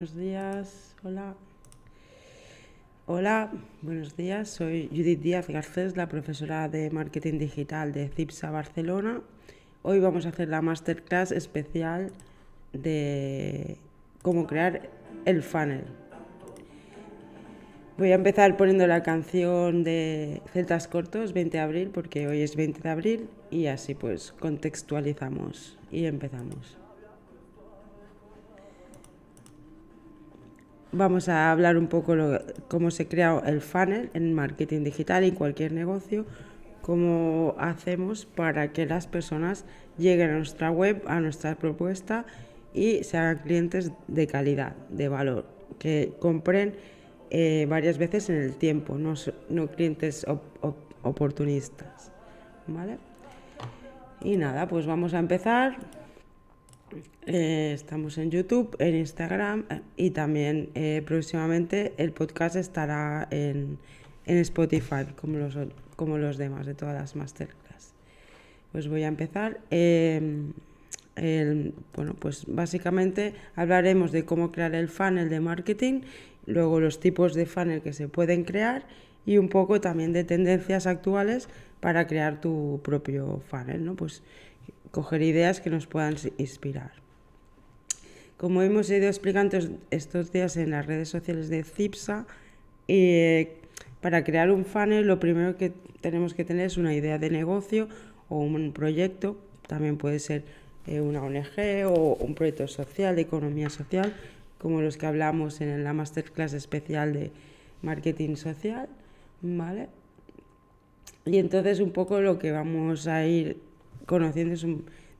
Buenos días, hola. Hola, buenos días. Soy Judith Díaz Garcés, la profesora de Marketing Digital de CIPSA Barcelona. Hoy vamos a hacer la masterclass especial de cómo crear el funnel. Voy a empezar poniendo la canción de Celtas Cortos, 20 de abril, porque hoy es 20 de abril, y así pues contextualizamos y empezamos. Vamos a hablar un poco de cómo se crea el funnel en marketing digital y cualquier negocio, cómo hacemos para que las personas lleguen a nuestra web, a nuestra propuesta y se hagan clientes de calidad, de valor, que compren eh, varias veces en el tiempo, no, no clientes oportunistas. ¿Vale? Y nada, pues vamos a empezar. Eh, estamos en YouTube, en Instagram eh, y también eh, próximamente el podcast estará en, Spotify, como los, como los demás de todas las masterclass. Pues voy a empezar. Em, bueno, pues básicamente hablaremos de cómo crear el funnel de marketing, luego los tipos de funnel que se pueden crear y un poco también de tendencias actuales para crear tu propio funnel, ¿no? Pues coger ideas que nos puedan inspirar. Como hemos ido explicando estos días en las redes sociales de CIPSA, eh, para crear un funnel lo primero que tenemos que tener es una idea de negocio o un proyecto, también puede ser eh, una ONG o un proyecto social, de economía social, como los que hablamos en la masterclass especial de marketing social, ¿vale? Y entonces un poco lo que vamos a ir conociendo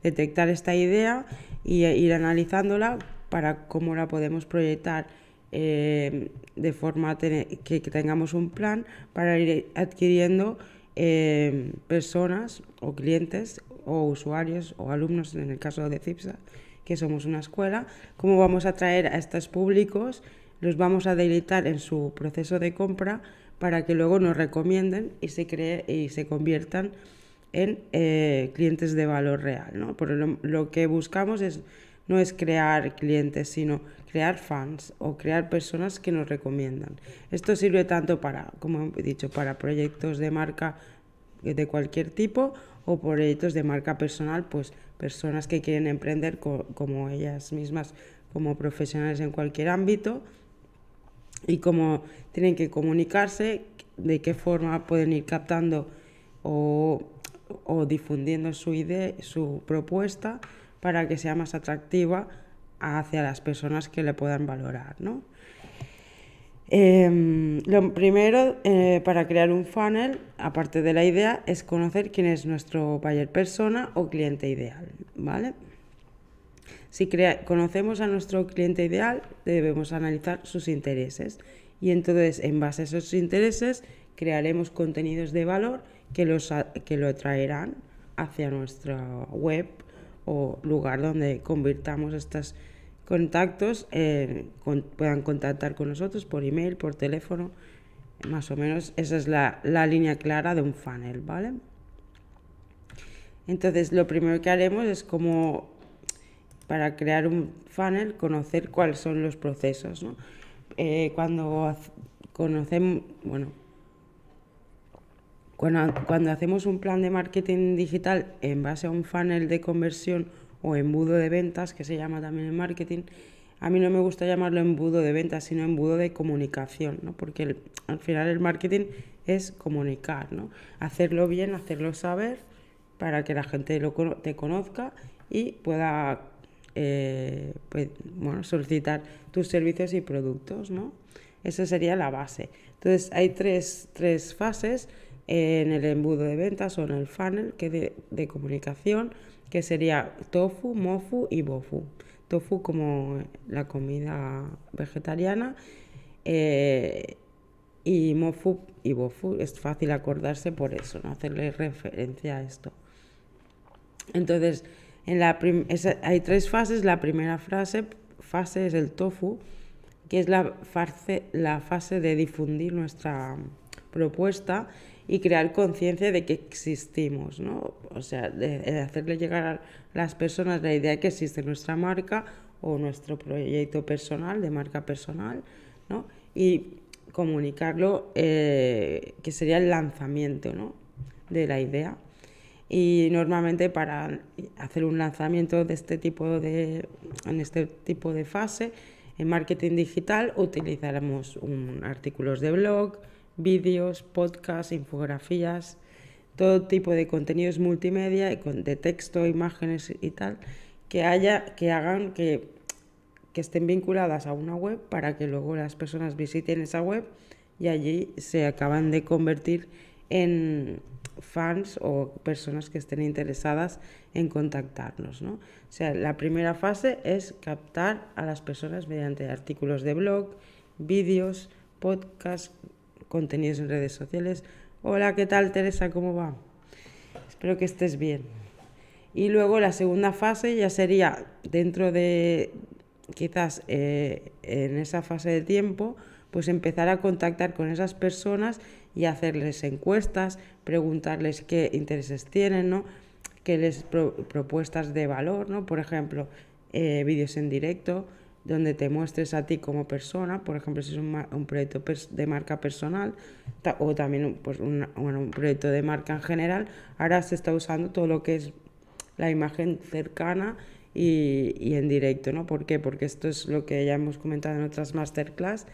detectar esta idea y ir analizándola para cómo la podemos proyectar eh, de forma que, tengamos un plan para ir adquiriendo eh, personas o clientes o usuarios o alumnos, en el caso de CIPSA, que somos una escuela, cómo vamos a traer a estos públicos, los vamos a deleitar en su proceso de compra para que luego nos recomienden y se, cree, y se conviertan en eh, clientes de valor real. ¿no? Por lo, que buscamos es, no es crear clientes, sino crear fans o crear personas que nos recomiendan. Esto sirve tanto para, como he dicho, para proyectos de marca de cualquier tipo o proyectos de marca personal, pues personas que quieren emprender como ellas mismas, como profesionales en cualquier ámbito y cómo tienen que comunicarse, de qué forma pueden ir captando o o difundiendo su idea, su propuesta para que sea más atractiva hacia las personas que le puedan valorar. ¿no? Em, lo primero eh, para crear un funnel, aparte de la idea, es conocer quién es nuestro buyer persona o cliente ideal. ¿vale? Si conocemos a nuestro cliente ideal, debemos analizar sus intereses y entonces en base a esos intereses crearemos contenidos de valor que, los, que lo traerán hacia nuestra web o lugar donde convirtamos estos contactos, eh, puedan contactar con nosotros por email, por teléfono, más o menos esa es la, la línea clara de un funnel, ¿vale? Entonces lo primero que haremos es como para crear un funnel conocer cuáles son los procesos. Eh, cuando conocemos, bueno, cuando, hacemos un plan de marketing digital en base a un funnel de conversión o embudo de ventas, que se llama también en marketing, a mí no me gusta llamarlo embudo de ventas, sino embudo de comunicación, ¿no? porque al final el marketing es comunicar, ¿no? hacerlo bien, hacerlo saber para que la gente lo, te conozca y pueda eh, pues, bueno, solicitar tus servicios y productos. ¿no? Esa sería la base. Entonces hay tres, tres fases en el embudo de ventas o en el funnel que de, comunicación, que sería tofu, mofu y bofu. Tofu como la comida vegetariana eh, y mofu y bofu. Es fácil acordarse por eso, hacerle referencia a esto. Entonces, en la hay tres fases. La primera frase, fase es el tofu, que es la fase, la fase de difundir nuestra propuesta y crear conciencia de que existimos, ¿no? O sea, de, hacerle llegar a las personas la idea de que existe nuestra marca o nuestro proyecto personal, de marca personal, ¿no? Y comunicarlo, eh, que sería el lanzamiento, ¿no? De la idea. Y normalmente para hacer un lanzamiento de este tipo de, en este tipo de fase, en marketing digital utilizaremos un, artículos de blog, vídeos, podcasts, infografías, todo tipo de contenidos multimedia, de texto, imágenes y tal, que haya, que hagan que, estén vinculadas a una web para que luego las personas visiten esa web y allí se acaban de convertir en, fans o personas que estén interesadas en contactarnos. ¿no? O sea, la primera fase es captar a las personas mediante artículos de blog, vídeos, podcasts, contenidos en redes sociales. Hola, ¿qué tal Teresa? ¿Cómo va? Espero que estés bien. Y luego la segunda fase ya sería dentro de, quizás eh, en esa fase de tiempo, pues empezar a contactar con esas personas y hacerles encuestas, preguntarles qué intereses tienen, ¿no? qué les propuestas de valor, ¿no? por ejemplo, eh, vídeos en directo donde te muestres a ti como persona, por ejemplo, si es un, proyecto de marca personal o también pues, un, un proyecto de marca en general, ahora se está usando todo lo que es la imagen cercana y, y, en directo, ¿no? ¿Por qué? Porque esto es lo que ya hemos comentado en otras masterclass,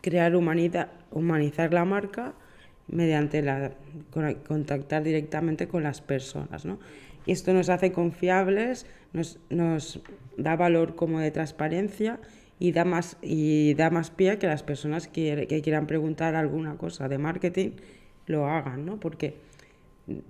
crear humanidad, humanizar la marca mediante la, contactar directamente con las personas. ¿no? Y esto nos hace confiables, nos, nos da valor como de transparencia y da más, y da más pie a que las personas que, que, quieran preguntar alguna cosa de marketing lo hagan, ¿no? porque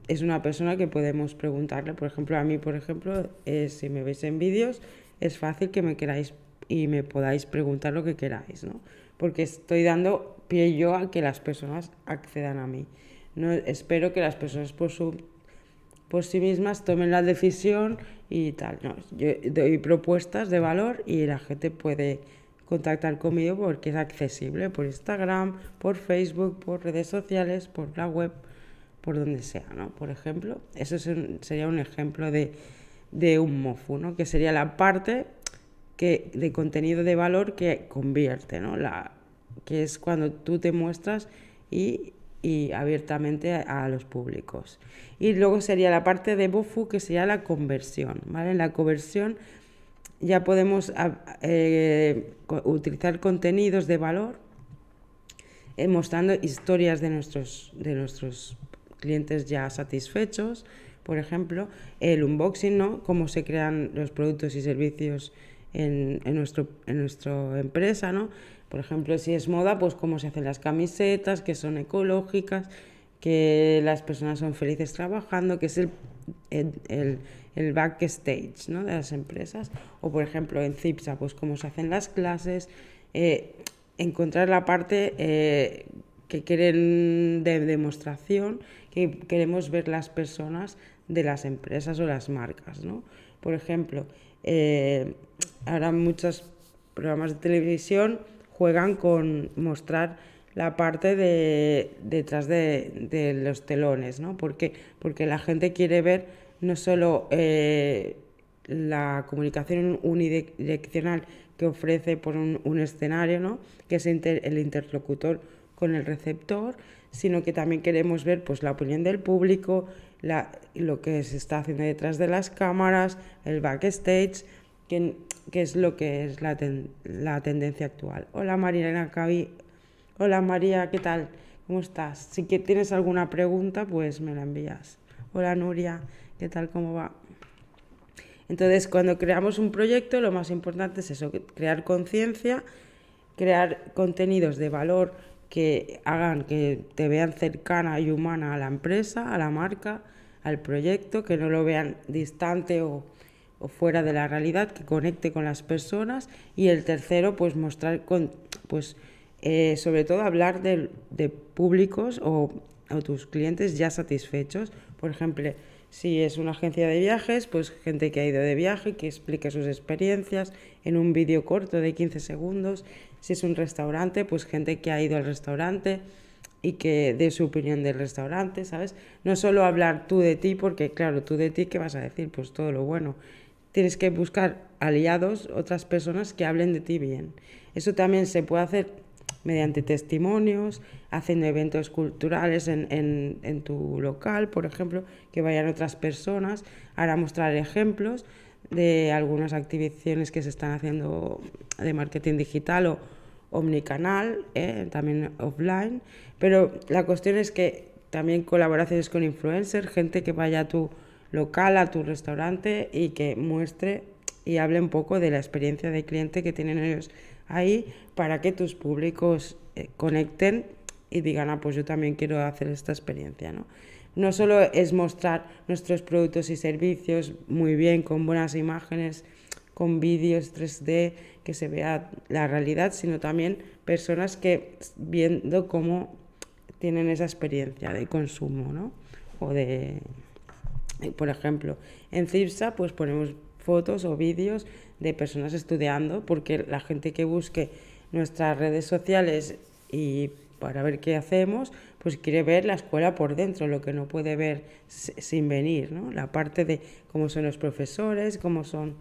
es una persona que podemos preguntarle. Por ejemplo, a mí, por ejemplo, eh, si me veis en vídeos, es fácil que me queráis y me podáis preguntar lo que queráis, ¿no? porque estoy dando pie yo a que las personas accedan a mí. No, espero que las personas por, su, por sí mismas tomen la decisión y tal. No, yo doy propuestas de valor y la gente puede contactar conmigo porque es accesible por Instagram, por Facebook, por redes sociales, por la web, por donde sea, ¿no? Por ejemplo, eso sería un ejemplo de, de un MOFU, ¿no? Que sería la parte que, de contenido de valor que convierte, ¿no? La, que es cuando tú te muestras y, y abiertamente a, los públicos. Y luego sería la parte de BOFU, que sería la conversión, ¿vale? En la conversión ya podemos eh, utilizar contenidos de valor eh, mostrando historias de nuestros, de nuestros clientes ya satisfechos, por ejemplo, el unboxing, ¿no? Cómo se crean los productos y servicios en, en, nuestro, en nuestra empresa, ¿no? Por ejemplo, si es moda, pues cómo se hacen las camisetas, que son ecológicas, que las personas son felices trabajando, que es el, el, el, backstage ¿no? de las empresas. O por ejemplo en CIPSA, pues cómo se hacen las clases, eh, encontrar la parte eh, que quieren de demostración, que queremos ver las personas de las empresas o las marcas. ¿no? Por ejemplo, eh, ahora muchos programas de televisión juegan con mostrar la parte de detrás de, los telones, ¿no? Porque, porque la gente quiere ver no solo eh, la comunicación unidireccional que ofrece por un, escenario, ¿no? que es el interlocutor con el receptor, sino que también queremos ver pues, la opinión del público, lo que se está haciendo detrás de las cámaras, el backstage, que, es lo que es la, la tendencia actual. Hola María Cavi. Hola María, ¿qué tal? ¿Cómo estás? Si tienes alguna pregunta, pues me la envías. Hola Nuria, ¿qué tal? ¿Cómo va? Entonces, cuando creamos un proyecto, lo más importante es eso, crear conciencia, crear contenidos de valor que hagan que te vean cercana y humana a la empresa, a la marca, al proyecto, que no lo vean distante o o fuera de la realidad, que conecte con las personas. Y el tercero, pues mostrar, con, pues eh, sobre todo hablar de, de públicos o, o, tus clientes ya satisfechos. Por ejemplo, si es una agencia de viajes, pues gente que ha ido de viaje, que explique sus experiencias en un vídeo corto de 15 segundos. Si es un restaurante, pues gente que ha ido al restaurante y que dé su opinión del restaurante, ¿sabes? No solo hablar tú de ti, porque claro, tú de ti, ¿qué vas a decir? Pues todo lo bueno tienes que buscar aliados, otras personas que hablen de ti bien. Eso también se puede hacer mediante testimonios, haciendo eventos culturales en, en, tu local, por ejemplo, que vayan otras personas, ahora mostrar ejemplos de algunas activaciones que se están haciendo de marketing digital o omnicanal, ¿eh? también offline, pero la cuestión es que también colaboraciones con influencers, gente que vaya a tu local, a tu restaurante y que muestre y hable un poco de la experiencia de cliente que tienen ellos ahí para que tus públicos eh, conecten y digan, ah, pues yo también quiero hacer esta experiencia, ¿no? No solo es mostrar nuestros productos y servicios muy bien, con buenas imágenes, con vídeos 3D, que se vea la realidad, sino también personas que viendo cómo tienen esa experiencia de consumo, ¿no? O de, por ejemplo, en CIPSA pues ponemos fotos o vídeos de personas estudiando, porque la gente que busque nuestras redes sociales y para ver qué hacemos, pues quiere ver la escuela por dentro, lo que no puede ver sin venir, ¿no? La parte de cómo son los profesores, cómo son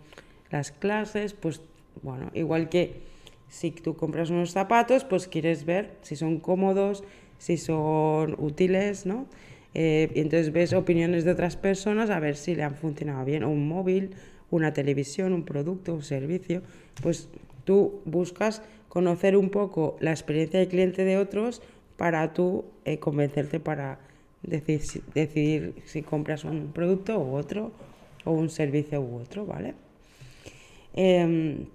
las clases, pues bueno, igual que si tú compras unos zapatos, pues quieres ver si son cómodos, si son útiles, ¿no? Eh, y entonces ves opiniones de otras personas a ver si le han funcionado bien, un móvil, una televisión, un producto, un servicio, pues tú buscas conocer un poco la experiencia de cliente de otros para tú eh, convencerte para decidir, decidir si compras un producto u otro o un servicio u otro, ¿vale? Em,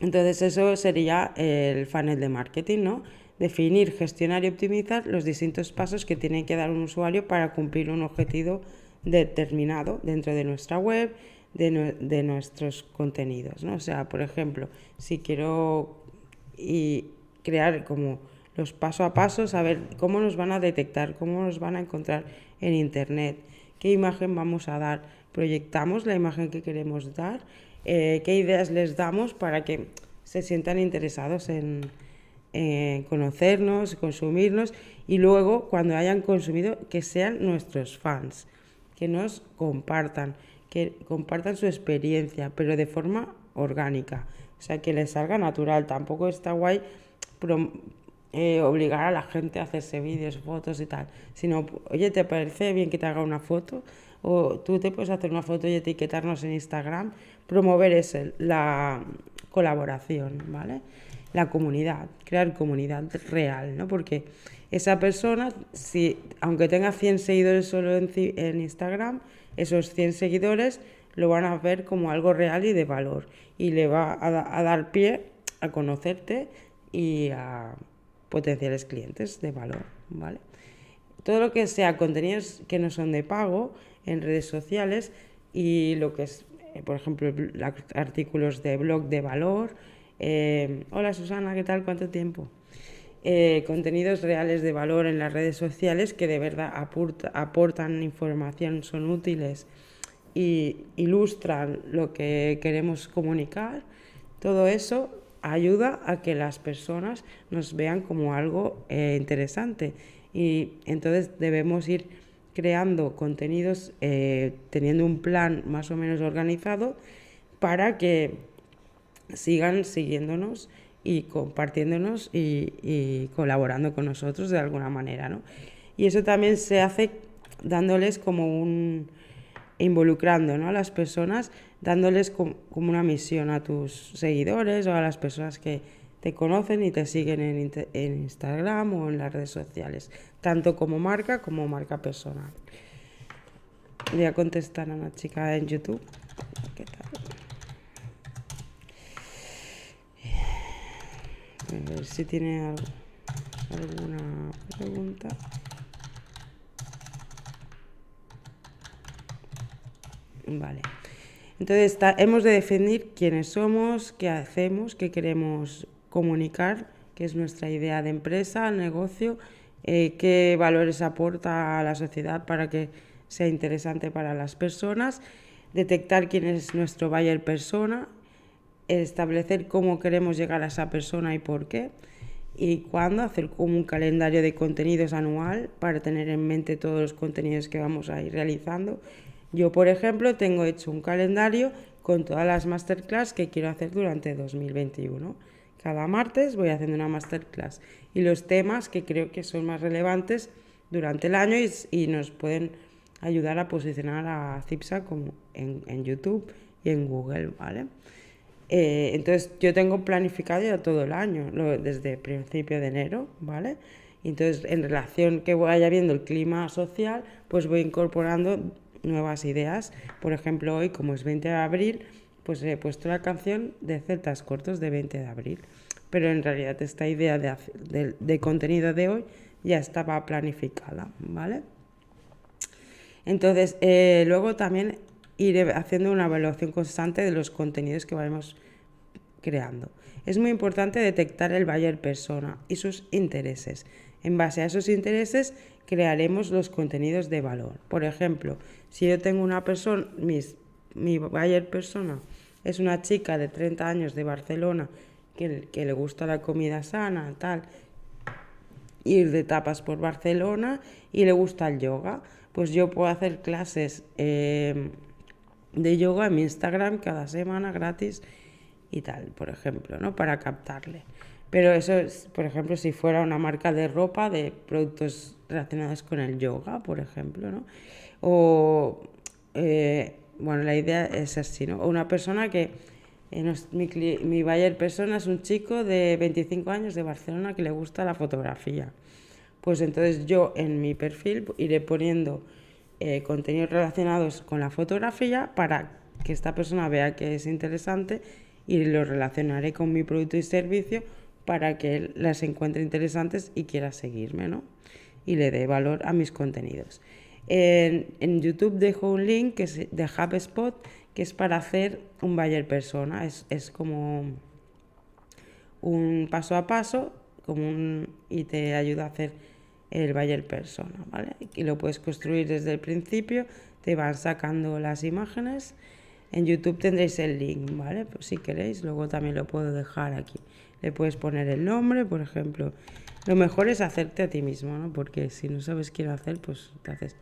entonces eso sería el funnel de marketing, ¿no? Definir, gestionar y optimizar los distintos pasos que tiene que dar un usuario para cumplir un objetivo determinado dentro de nuestra web, de, nuestros contenidos, ¿no? O sea, por ejemplo, si quiero y crear como los paso a paso, saber cómo nos van a detectar, cómo nos van a encontrar en Internet, qué imagen vamos a dar, proyectamos la imagen que queremos dar, eh, qué ideas les damos para que se sientan interesados en, conocernos, consumirnos y luego cuando hayan consumido que sean nuestros fans, que nos compartan, que compartan su experiencia, pero de forma orgánica, o sea, que les salga natural. Tampoco está guay eh, obligar a la gente a hacerse vídeos, fotos y tal, sino, oye, ¿te parece bien que te haga una foto? O tú te puedes hacer una foto y etiquetarnos en Instagram, promover ese, la colaboración, ¿vale? La comunidad, crear comunidad real, ¿no? Porque esa persona, si, aunque tenga 100 seguidores solo en, Instagram, esos 100 seguidores lo van a ver como algo real y de valor y le va a, dar pie a conocerte y a potenciales clientes de valor, ¿vale? Todo lo que sea contenidos que no son de pago en redes sociales y lo que es, eh, por ejemplo, artículos de blog de valor. Eh, Hola Susana, ¿qué tal? ¿Cuánto tiempo? Eh, contenidos reales de valor en las redes sociales que de verdad aportan información, son útiles y ilustran lo que queremos comunicar, todo eso ayuda a que las personas nos vean como algo eh, interesante y entonces debemos ir creando contenidos eh, teniendo un plan más o menos organizado para que sigan siguiéndonos y compartiéndonos y, colaborando con nosotros de alguna manera, ¿no? Y eso también se hace dándoles como un involucrando a las personas, dándoles como una misión a tus seguidores o a las personas que te conocen y te siguen en, en Instagram o en las redes sociales, tanto como marca como marca personal. Voy a contestar a una chica en YouTube. ¿Qué tal? A ver si tiene alguna pregunta. Vale. Entonces hemos de definir quiénes somos, qué hacemos, qué queremos comunicar, qué es nuestra idea de empresa, negocio, eh, qué valores aporta a la sociedad para que sea interesante para las personas, detectar quién es nuestro buyer persona, establecer cómo queremos llegar a esa persona y por qué, y cuándo hacer como un calendario de contenidos anual para tener en mente todos los contenidos que vamos a ir realizando. Yo, por ejemplo, tengo hecho un calendario con todas las masterclass que quiero hacer durante 2021. Cada martes voy haciendo una masterclass y los temas que creo que son más relevantes durante el año y, nos pueden ayudar a posicionar a CIPSA como en, YouTube y en Google, ¿vale? Eh, entonces yo tengo planificado ya todo el año, desde principio de enero, ¿vale? Entonces en relación que vaya viendo el clima social, pues voy incorporando nuevas ideas. Por ejemplo, hoy como es 20 de abril, pues he puesto la canción de Celtas Cortos de 20 de abril. Pero en realidad esta idea de, contenido de hoy ya estaba planificada, ¿vale? Entonces, eh, luego también iré haciendo una evaluación constante de los contenidos que vayamos creando. Es muy importante detectar el buyer persona y sus intereses. En base a esos intereses crearemos los contenidos de valor. Por ejemplo, si yo tengo una persona, mi buyer persona es una chica de 30 años de Barcelona que, le gusta la comida sana, tal, ir de tapas por Barcelona y le gusta el yoga, pues yo puedo hacer clases em, de yoga en mi Instagram cada semana gratis y tal, por ejemplo, ¿no? Para captarle. Pero eso es, por ejemplo, si fuera una marca de ropa, de productos relacionados con el yoga, por ejemplo, ¿no? O, eh, bueno, la idea es así, ¿no? O una persona que mi, mi buyer persona es un chico de 25 años de Barcelona que le gusta la fotografía. Pues entonces yo en mi perfil iré poniendo eh, contenidos relacionados con la fotografía para que esta persona vea que es interesante y lo relacionaré con mi producto y servicio para que las encuentre interesantes y quiera seguirme, ¿no? Y le dé valor a mis contenidos. En, en YouTube dejo un link que es de HubSpot que es para hacer un buyer persona. Es, es como un paso a paso como un, y te ayuda a hacer el buyer persona, ¿vale? Y lo puedes construir desde el principio, te van sacando las imágenes. En YouTube tendréis el link, ¿vale? Pues si queréis, luego también lo puedo dejar aquí. Le puedes poner el nombre, por ejemplo. Lo mejor es hacerte a ti mismo, ¿no? Porque si no sabes qué hacer, pues te haces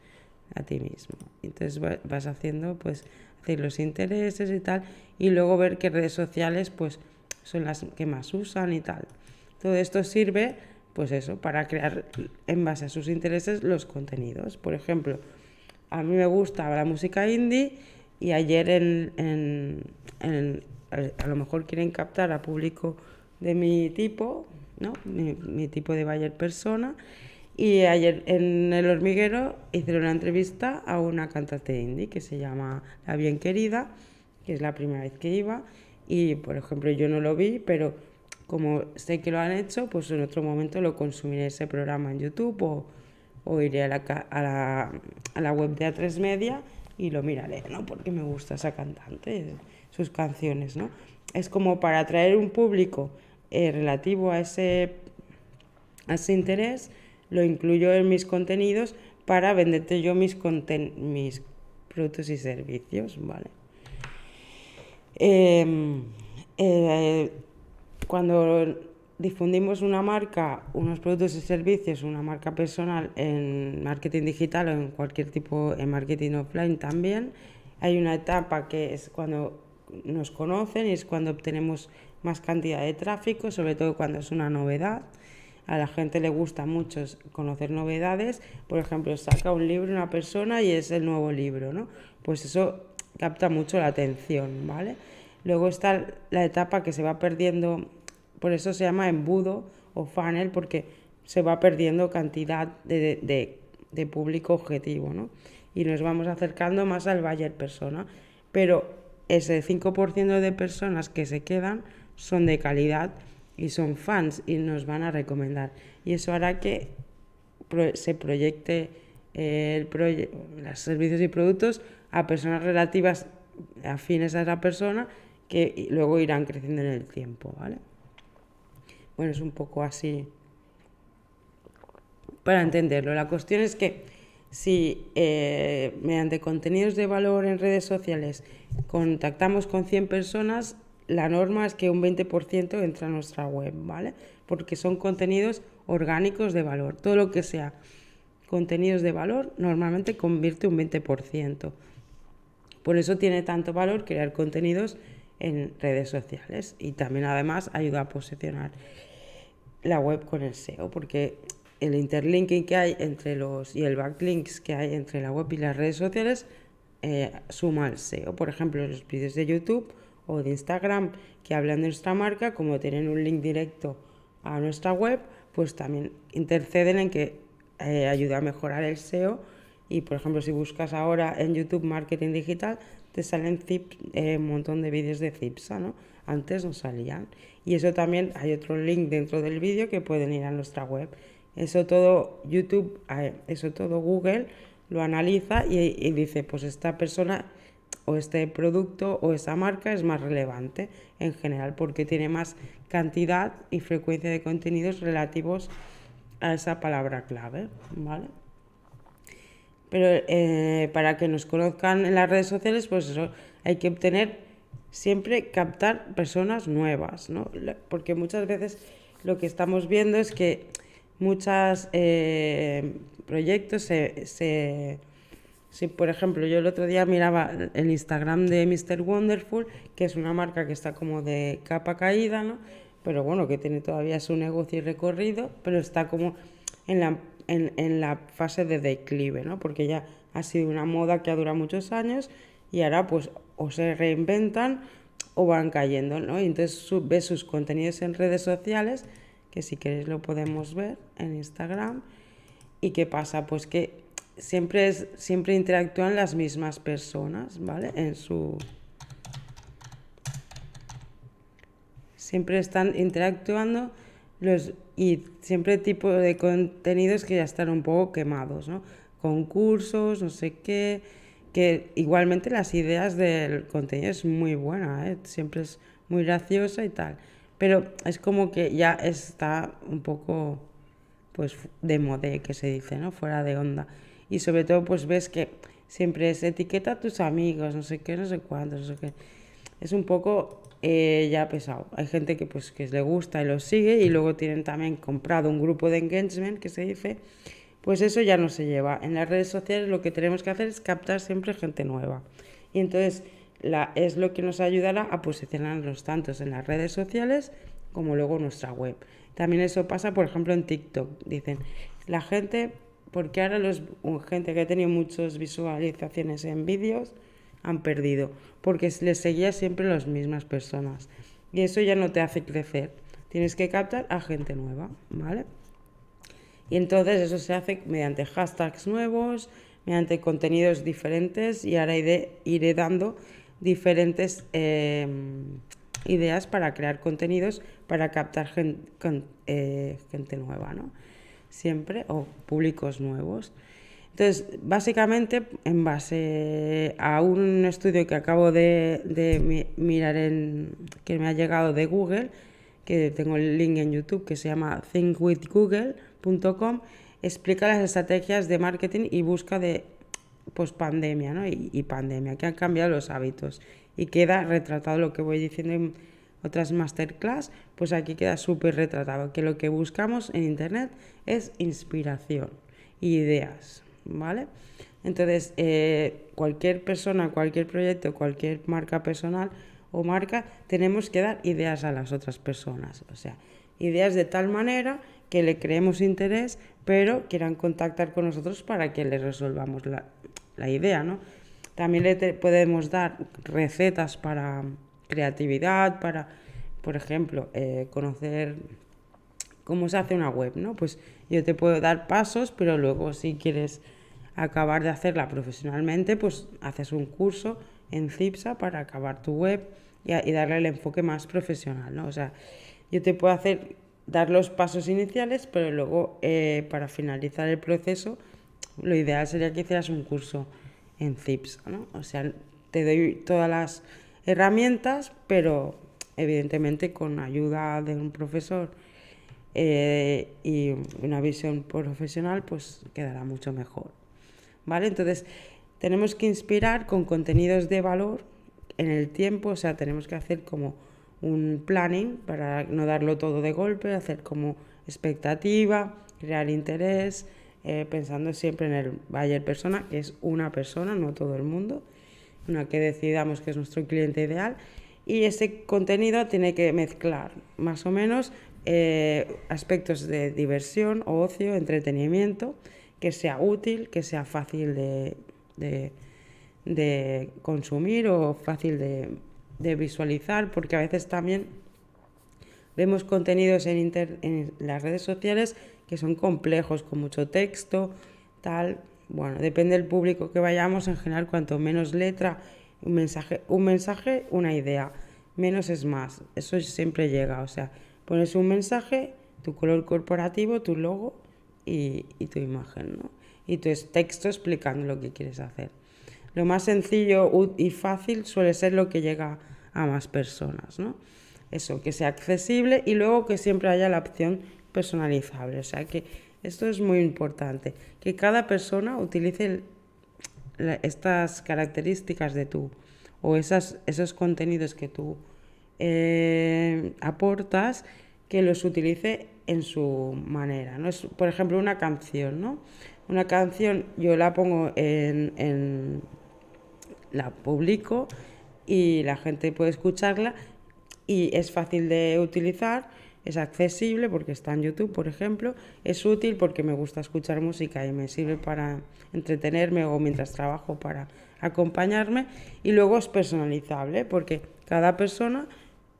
a ti mismo. Entonces vas haciendo, pues, los intereses y tal, y luego ver qué redes sociales pues son las que más usan y tal. Todo esto sirve, pues eso, para crear en base a sus intereses los contenidos. Por ejemplo, a mí me gusta la música indie y ayer en, a lo mejor quieren captar a público de mi tipo, ¿no? mi, tipo de buyer persona, y ayer en El Hormiguero hice una entrevista a una cantante indie que se llama La Bien Querida, que es la primera vez que iba. Y, por ejemplo, yo no lo vi, pero como sé que lo han hecho, pues en otro momento lo consumiré ese programa en YouTube o, iré a la, a, la, web de A3 Media y lo miraré, ¿no? Porque me gusta esa cantante, sus canciones, ¿no? Es como para atraer un público eh, relativo a ese, a ese interés lo incluyo en mis contenidos para venderte yo mis, mis productos y servicios, ¿vale? Em, eh, cuando difundimos una marca, unos productos y servicios, una marca personal en marketing digital o en cualquier tipo de marketing offline también, hay una etapa que es cuando nos conocen y es cuando obtenemos más cantidad de tráfico, sobre todo cuando es una novedad a la gente le gusta mucho conocer novedades. Por ejemplo, saca un libro una persona y es el nuevo libro, ¿no? Pues eso capta mucho la atención, ¿vale? Luego está la etapa que se va perdiendo, por eso se llama embudo o funnel, porque se va perdiendo cantidad de, de público objetivo, ¿no? Y nos vamos acercando más al buyer persona. Pero ese 5% de personas que se quedan son de calidad y son fans y nos van a recomendar. Y eso hará que se proyecte el los servicios y productos a personas relativas afines a esa persona que luego irán creciendo en el tiempo, ¿vale? Bueno, es un poco así para entenderlo. La cuestión es que si eh, mediante contenidos de valor en redes sociales contactamos con 100 personas, la norma es que un 20% entra a nuestra web, ¿vale? Porque son contenidos orgánicos de valor. Todo lo que sea contenidos de valor normalmente convierte un 20%. por eso tiene tanto valor crear contenidos en redes sociales y también además ayuda a posicionar la web con el SEO, porque el interlinking que hay entre los y el backlinks que hay entre la web y las redes sociales eh, suma al SEO. Por ejemplo, los vídeos de YouTube o de Instagram que hablan de nuestra marca, como tienen un link directo a nuestra web, pues también interceden en que eh, ayuda a mejorar el SEO. Y por ejemplo, si buscas ahora en YouTube marketing digital, te salen eh, un montón de vídeos de Cipsa, ¿no? Antes no salían. Y eso también hay otro link dentro del vídeo que pueden ir a nuestra web. Eso todo YouTube, eso todo Google lo analiza y, y dice, pues esta persona o este producto o esa marca es más relevante en general porque tiene más cantidad y frecuencia de contenidos relativos a esa palabra clave, ¿vale? Pero eh, para que nos conozcan en las redes sociales, pues eso, hay que obtener siempre captar personas nuevas, ¿no? Porque muchas veces lo que estamos viendo es que muchos eh, proyectos se, se si, por ejemplo, yo el otro día miraba el Instagram de Mr. Wonderful, que es una marca que está como de capa caída, ¿no? Pero bueno, que tiene todavía su negocio y recorrido, pero está como en la, en, en la fase de declive, ¿no? Porque ya ha sido una moda que ha durado muchos años y ahora pues o se reinventan o van cayendo, ¿no? Y entonces ves sus contenidos en redes sociales, que si queréis lo podemos ver en Instagram. ¿Y qué pasa? Pues que siempre, es, siempre interactúan las mismas personas, ¿vale? En su... Siempre están interactuando los, y siempre tipo de contenidos que ya están un poco quemados, ¿no? Concursos, no sé qué, que igualmente las ideas del contenido es muy buena, ¿eh? siempre es muy graciosa y tal, pero es como que ya está un poco pues de moda, que se dice, ¿no? Fuera de onda y sobre todo pues ves que siempre es etiqueta a tus amigos, no sé qué, no sé cuántos, no sé qué. Es un poco eh, ya pesado. Hay gente que pues que le gusta y lo sigue y luego tienen también comprado un grupo de engagement que se dice, pues eso ya no se lleva. En las redes sociales lo que tenemos que hacer es captar siempre gente nueva. Y entonces la, es lo que nos ayudará a posicionarnos tanto en las redes sociales como luego en nuestra web. También eso pasa, por ejemplo, en TikTok. Dicen, la gente porque ahora los gente que ha tenido muchas visualizaciones en vídeos han perdido, porque les seguía siempre las mismas personas. Y eso ya no te hace crecer. Tienes que captar a gente nueva, ¿vale? Y entonces eso se hace mediante hashtags nuevos, mediante contenidos diferentes y ahora iré, dando diferentes em, ideas para crear contenidos para captar eh, gente nueva, ¿no? siempre o públicos nuevos. Entonces, básicamente, en base a un estudio que acabo de, mirar en, que me ha llegado de Google, que tengo el link en YouTube, que se llama thinkwithgoogle.com, explica las estrategias de marketing y busca de pospandemia ¿no? y, pandemia, que han cambiado los hábitos. Y queda retratado lo que voy diciendo en otras masterclass, pues aquí queda súper retratado, que lo que buscamos en Internet es inspiración ideas, ¿vale? Entonces, eh, cualquier persona, cualquier proyecto, cualquier marca personal o marca, tenemos que dar ideas a las otras personas, o sea, ideas de tal manera que le creemos interés, pero quieran contactar con nosotros para que les resolvamos la, la idea, ¿no? También le podemos dar recetas para creatividad, para, por ejemplo, eh, conocer cómo se hace una web, ¿no? Pues yo te puedo dar pasos, pero luego si quieres acabar de hacerla profesionalmente, pues haces un curso en Cipsa para acabar tu web y, darle el enfoque más profesional, ¿no? O sea, yo te puedo hacer, dar los pasos iniciales, pero luego eh, para finalizar el proceso, lo ideal sería que hicieras un curso en Cipsa, ¿no? O sea, te doy todas las herramientas, pero evidentemente con ayuda de un profesor eh, y una visión profesional, pues quedará mucho mejor. ¿Vale? Entonces, tenemos que inspirar con contenidos de valor en el tiempo, o sea, tenemos que hacer como un planning para no darlo todo de golpe, hacer como expectativa, crear interés, eh, pensando siempre en el buyer persona, que es una persona, no todo el mundo, una que decidamos que es nuestro cliente ideal. Y ese contenido tiene que mezclar más o menos eh, aspectos de diversión, ocio, entretenimiento, que sea útil, que sea fácil de, de, consumir o fácil de, visualizar, porque a veces también vemos contenidos en, en las redes sociales que son complejos, con mucho texto, tal. Bueno, depende del público que vayamos, en general, cuanto menos letra, un mensaje, un mensaje, una idea. Menos es más. Eso siempre llega. O sea, pones un mensaje, tu color corporativo, tu logo y, tu imagen, ¿no? Y tu texto explicando lo que quieres hacer. Lo más sencillo y fácil suele ser lo que llega a más personas, ¿no? Eso, que sea accesible y luego que siempre haya la opción personalizable. O sea que esto es muy importante, que cada persona utilice estas características de tú o esas, esos contenidos que tú eh, aportas, que los utilice en su manera. ¿no? Es, por ejemplo, una canción, ¿no? Una canción yo la pongo en, en la publico y la gente puede escucharla y es fácil de utilizar es accesible porque está en YouTube, por ejemplo, es útil porque me gusta escuchar música y me sirve para entretenerme o mientras trabajo para acompañarme y luego es personalizable porque cada persona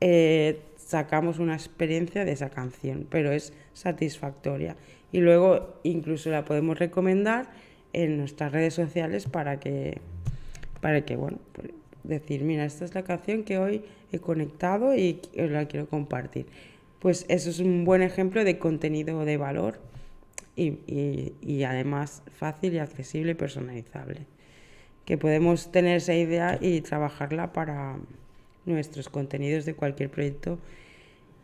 eh, sacamos una experiencia de esa canción, pero es satisfactoria y luego incluso la podemos recomendar en nuestras redes sociales para que, para que bueno, decir, mira, esta es la canción que hoy he conectado y la quiero compartir pues eso es un buen ejemplo de contenido de valor y, además fácil y accesible y personalizable. Que podemos tener esa idea y trabajarla para nuestros contenidos de cualquier proyecto.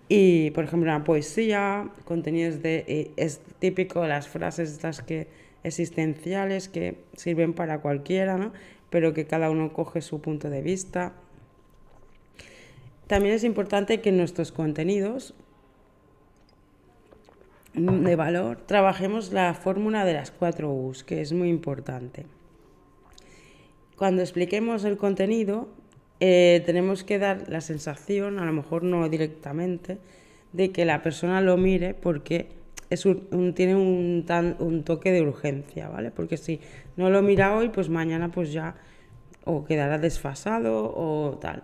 Y, por ejemplo, la poesía, contenidos de... Eh, es típico las frases que existenciales que sirven para cualquiera, ¿no? pero que cada uno coge su punto de vista. También es importante que nuestros contenidos de valor, trabajemos la fórmula de las cuatro U's, que es muy importante. Cuando expliquemos el contenido, eh, tenemos que dar la sensación, a lo mejor no directamente, de que la persona lo mire porque es tiene un, un, toque de urgencia, ¿vale? Porque si no lo mira hoy, pues mañana pues ya o quedará desfasado o tal.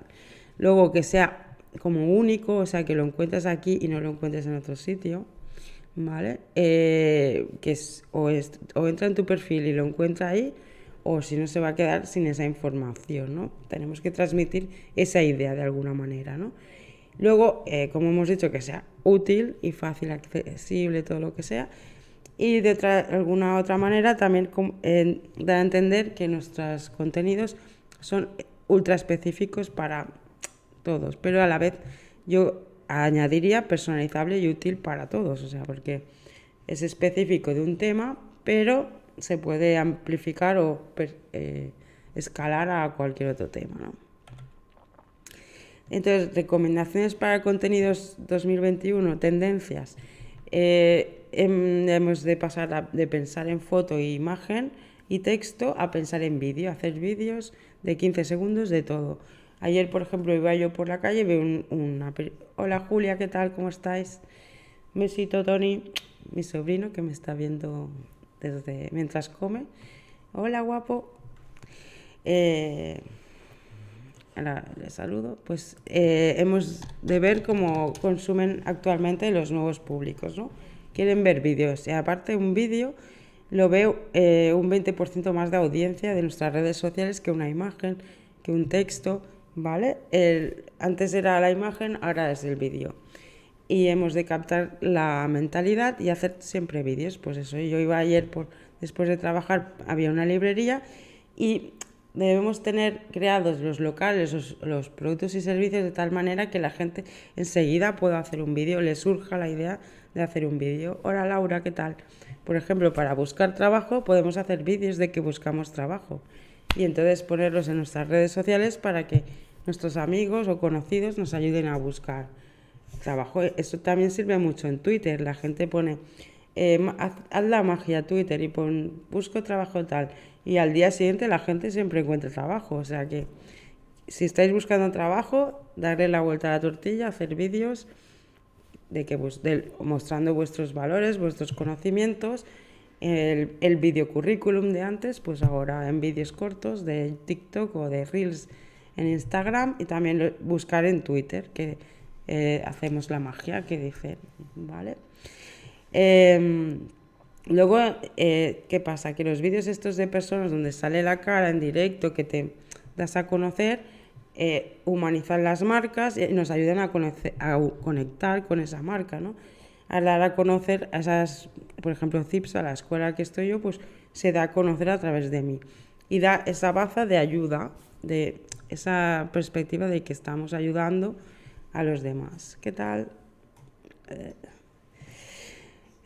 Luego que sea como único, o sea, que lo encuentres aquí y no lo encuentres en otro sitio. ¿vale? Eh, que es o, entra en tu perfil y lo encuentra ahí, o si no se va a quedar sin esa información, ¿no? Tenemos que transmitir esa idea de alguna manera, ¿no? Luego, eh, como hemos dicho, que sea útil y fácil, accesible, todo lo que sea. Y de alguna otra manera también eh, da a entender que nuestros contenidos son ultra específicos para todos, pero a la vez yo añadiría personalizable y útil para todos, o sea, porque es específico de un tema, pero se puede amplificar o eh, escalar a cualquier otro tema, ¿no? Entonces, recomendaciones para contenidos 2021, tendencias. Eh, hemos de pasar de pensar en foto e imagen y texto a pensar en vídeo, hacer vídeos de 15 segundos de todo. Ayer, por ejemplo, iba yo por la calle, veo un, una... Hola Julia, ¿qué tal? ¿Cómo estáis? Besito Tony, mi sobrino que me está viendo mientras come. Hola guapo. Eh, ahora le saludo. Pues eh, hemos de ver cómo consumen actualmente los nuevos públicos, ¿no? Quieren ver vídeos y aparte un vídeo lo veo eh, un 20% más de audiencia de nuestras redes sociales que una imagen, que un texto. ¿vale? Antes era la imagen, ahora es el vídeo. Y hemos de captar la mentalidad y hacer siempre vídeos. Pues eso, yo iba ayer, por, después de trabajar, había una librería y debemos tener creados los locales, los, productos y servicios de tal manera que la gente enseguida pueda hacer un vídeo, le surja la idea de hacer un vídeo. Hola Laura, ¿qué tal? Por ejemplo, para buscar trabajo podemos hacer vídeos de que buscamos trabajo y entonces ponerlos en nuestras redes sociales para que nuestros amigos o conocidos nos ayuden a buscar trabajo. Eso también sirve mucho en Twitter. La gente pone, eh, haz, la magia Twitter y pon, busco trabajo tal. y al día siguiente la gente siempre encuentra trabajo. O sea que si estáis buscando trabajo, darle la vuelta a la tortilla, hacer vídeos de que pues, mostrando vuestros valores, vuestros conocimientos, el, el video currículum de antes, pues ahora en vídeos cortos de TikTok o de Reels en Instagram y también buscar en Twitter, que eh, hacemos la magia que dice, ¿vale? Em, luego, eh, ¿qué pasa? Que los vídeos estos de personas donde sale la cara en directo, que te das a conocer, eh, humanizan las marcas y nos ayudan a, conectar con esa marca, ¿no? A dar a conocer a esas, por ejemplo, CIPSA, la escuela que estoy yo, pues se da a conocer a través de mí. Y da esa baza de ayuda, de esa perspectiva de que estamos ayudando a los demás. ¿Qué tal? Eh,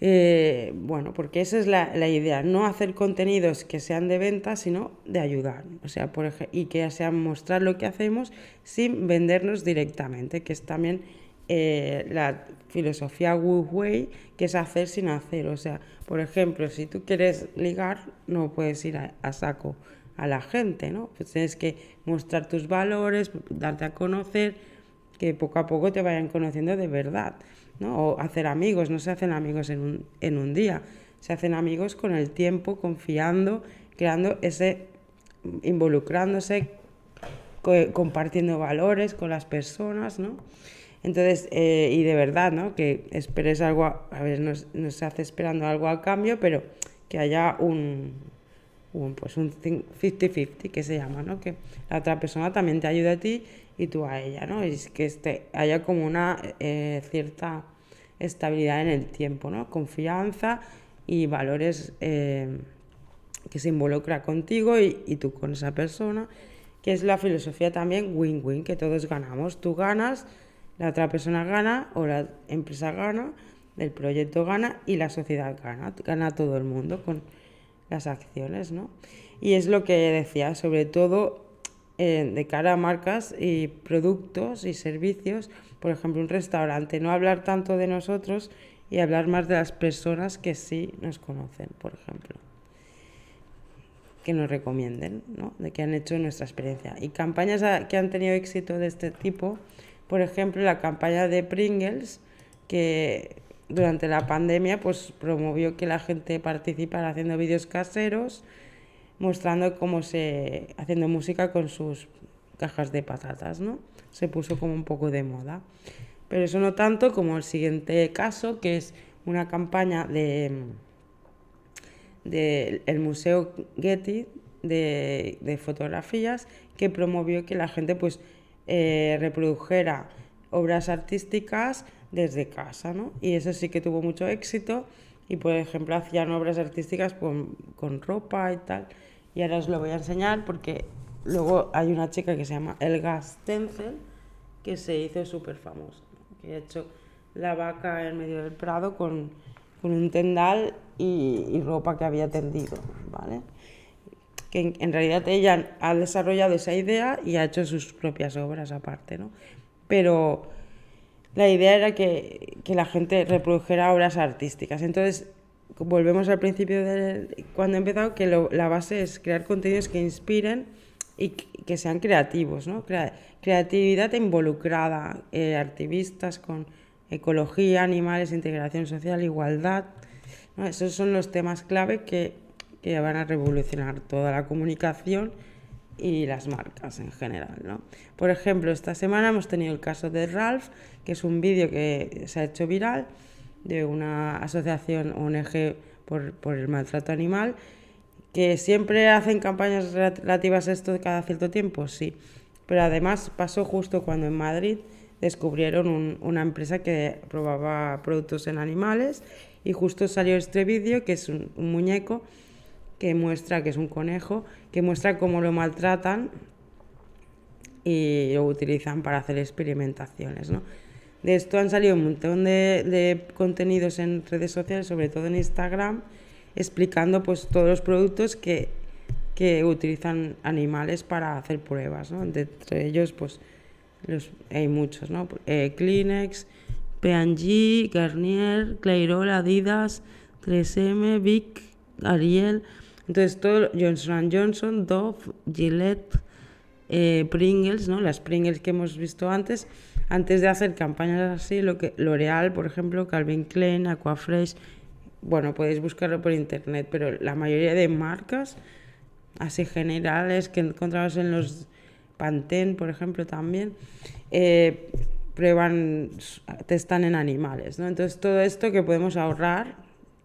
eh, bueno, porque esa es la, idea, no hacer contenidos que sean de venta, sino de ayudar. O sea, por y que sea mostrar lo que hacemos sin vendernos directamente, que es también eh, la filosofía Wu Wei, que es hacer sin hacer. O sea, por ejemplo, si tú quieres ligar, no puedes ir a, saco a la gente, ¿no? Pues tienes que mostrar tus valores, darte a conocer, que poco a poco te vayan conociendo de verdad. ¿no? O hacer amigos, no se hacen amigos en un, en un día, se hacen amigos con el tiempo, confiando, creando ese, involucrándose, compartiendo valores con las personas, ¿no? Entonces, eh, y de verdad, ¿no? Que esperes algo, a, ver, no, se hace esperando algo a cambio, pero que haya un, un pues un 50-50 que se llama, ¿no? Que la otra persona también te ayude a ti y tú a ella, ¿no? Y que este, haya como una eh, cierta estabilidad en el tiempo, ¿no? Confianza y valores eh, que se involucra contigo y, y, tú con esa persona, que es la filosofía también win-win, que todos ganamos. Tú ganas, la otra persona gana o la empresa gana, el proyecto gana y la sociedad gana, gana todo el mundo con las acciones, ¿no? Y es lo que decía, sobre todo de cara a marcas y productos y servicios, por ejemplo, un restaurante, no hablar tanto de nosotros y hablar más de las personas que sí nos conocen, por ejemplo, que nos recomienden, ¿no? de que han hecho nuestra experiencia. Y campañas que han tenido éxito de este tipo, por ejemplo, la campaña de Pringles, que durante la pandemia pues promovió que la gente participara haciendo vídeos caseros, mostrando cómo se haciendo música con sus cajas de patatas, ¿no? Se puso como un poco de moda. Pero eso no tanto como el siguiente caso, que es una campaña de, de el Museo Getty de, de, fotografías que promovió que la gente pues eh, reprodujera obras artísticas desde casa, ¿no? Y eso sí que tuvo mucho éxito y por ejemplo hacían obras artísticas con, con ropa y tal y ahora os lo voy a enseñar porque luego hay una chica que se llama Elga Stenzel que se hizo súper famosa, que ha hecho la vaca en medio del prado con, con un tendal y, ropa que había tendido, ¿vale? Que en, en, realidad ella ha desarrollado esa idea y ha hecho sus propias obras aparte, ¿no? Pero la idea era que, que la gente reprodujera obras artísticas. Entonces, volvemos al principio de cuando he empezado, que la base es crear contenidos que inspiren y que sean creativos, ¿no? creatividad involucrada, eh, activistas con ecología, animales, integración social, igualdad. Esos son los temas clave que, que, van a revolucionar toda la comunicación y las marcas en general. ¿no? Por ejemplo, esta semana hemos tenido el caso de Ralph, que es un vídeo que se ha hecho viral de una asociación ONG por, por el maltrato animal, que siempre hacen campañas relativas a esto cada cierto tiempo, sí. Pero además pasó justo cuando en Madrid descubrieron una empresa que probaba productos en animales y justo salió este vídeo que es un, un, muñeco que muestra que es un conejo que muestra cómo lo maltratan y lo utilizan para hacer experimentaciones, ¿no? De esto han salido un montón de, contenidos en redes sociales, sobre todo en Instagram, explicando pues todos los productos que, que utilizan animales para hacer pruebas, ¿no? Entre ellos, pues, los, hay muchos, ¿no? Eh, Kleenex, P&G, Garnier, Clairol, Adidas, 3M, Vic, Ariel... Entonces, todo Johnson Johnson, Dove, Gillette, eh, Pringles, ¿no? Las Pringles que hemos visto antes, antes de hacer campañas así, lo que L'Oreal, por ejemplo, Calvin Klein, Aquafresh, bueno, podéis buscarlo por internet, pero la mayoría de marcas así generales que encontramos en los Pantene, por ejemplo, también, eh, prueban, testan en animales, ¿no? Entonces todo esto que podemos ahorrar,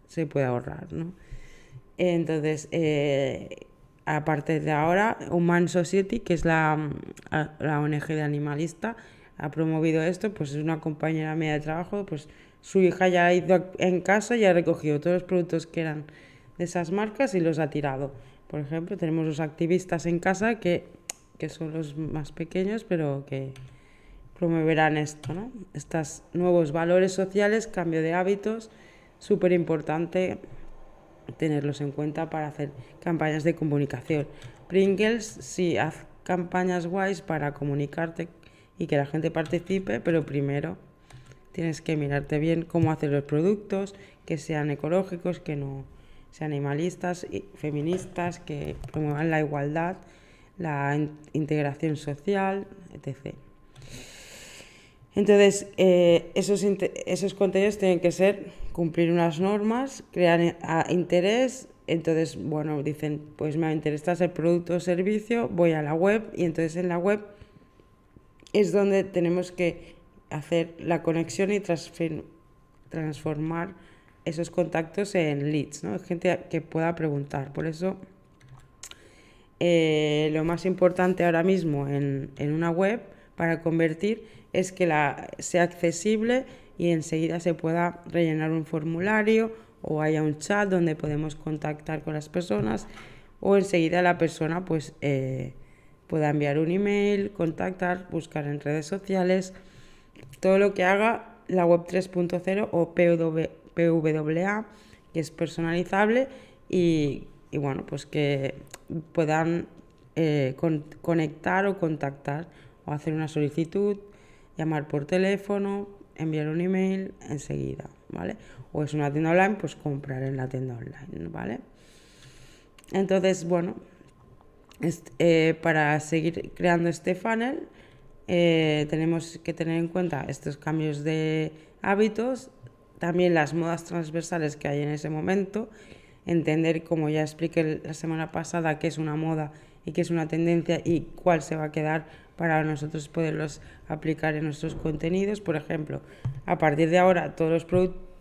se puede ahorrar, ¿no? Entonces, eh, aparte de ahora, Human Society, que es la, la ONG de animalista, ha promovido esto, pues es una compañera mía de trabajo, pues su hija ya ha ido en casa y ha recogido todos los productos que eran de esas marcas y los ha tirado. Por ejemplo, tenemos los activistas en casa que, que son los más pequeños, pero que promoverán esto, ¿no? Estos nuevos valores sociales, cambio de hábitos, súper importante tenerlos en cuenta para hacer campañas de comunicación. Pringles, sí, haz campañas guays para comunicarte y que la gente participe, pero primero tienes que mirarte bien cómo hacer los productos, que sean ecológicos, que no sean animalistas, y feministas, que promuevan la igualdad, la integración social, etc. Entonces, eh, esos, esos contenidos tienen que ser cumplir unas normas, crear interés. Entonces, bueno, dicen, pues me interesa el producto o servicio, voy a la web y entonces en la web es donde tenemos que hacer la conexión y transformar esos contactos en leads, ¿no? Gente que pueda preguntar. Por eso, eh, lo más importante ahora mismo en, en una web para convertir es que la, sea accesible y enseguida se pueda rellenar un formulario o haya un chat donde podemos contactar con las personas o enseguida la persona pues eh, pueda enviar un email, contactar, buscar en redes sociales, todo lo que haga la web 3.0 o PWA, que es personalizable y, bueno, pues que puedan eh, conectar o contactar o hacer una solicitud, llamar por teléfono, enviar un email enseguida, ¿vale? O es una tienda online, pues comprar en la tienda online, ¿vale? Entonces, bueno, eh, para seguir creando este funnel, eh, tenemos que tener en cuenta estos cambios de hábitos, también las modas transversales que hay en ese momento, entender, como ya expliqué la semana pasada, qué es una moda y qué es una tendencia y cuál se va a quedar para nosotros poderlos aplicar en nuestros contenidos. Por ejemplo, a partir de ahora, todas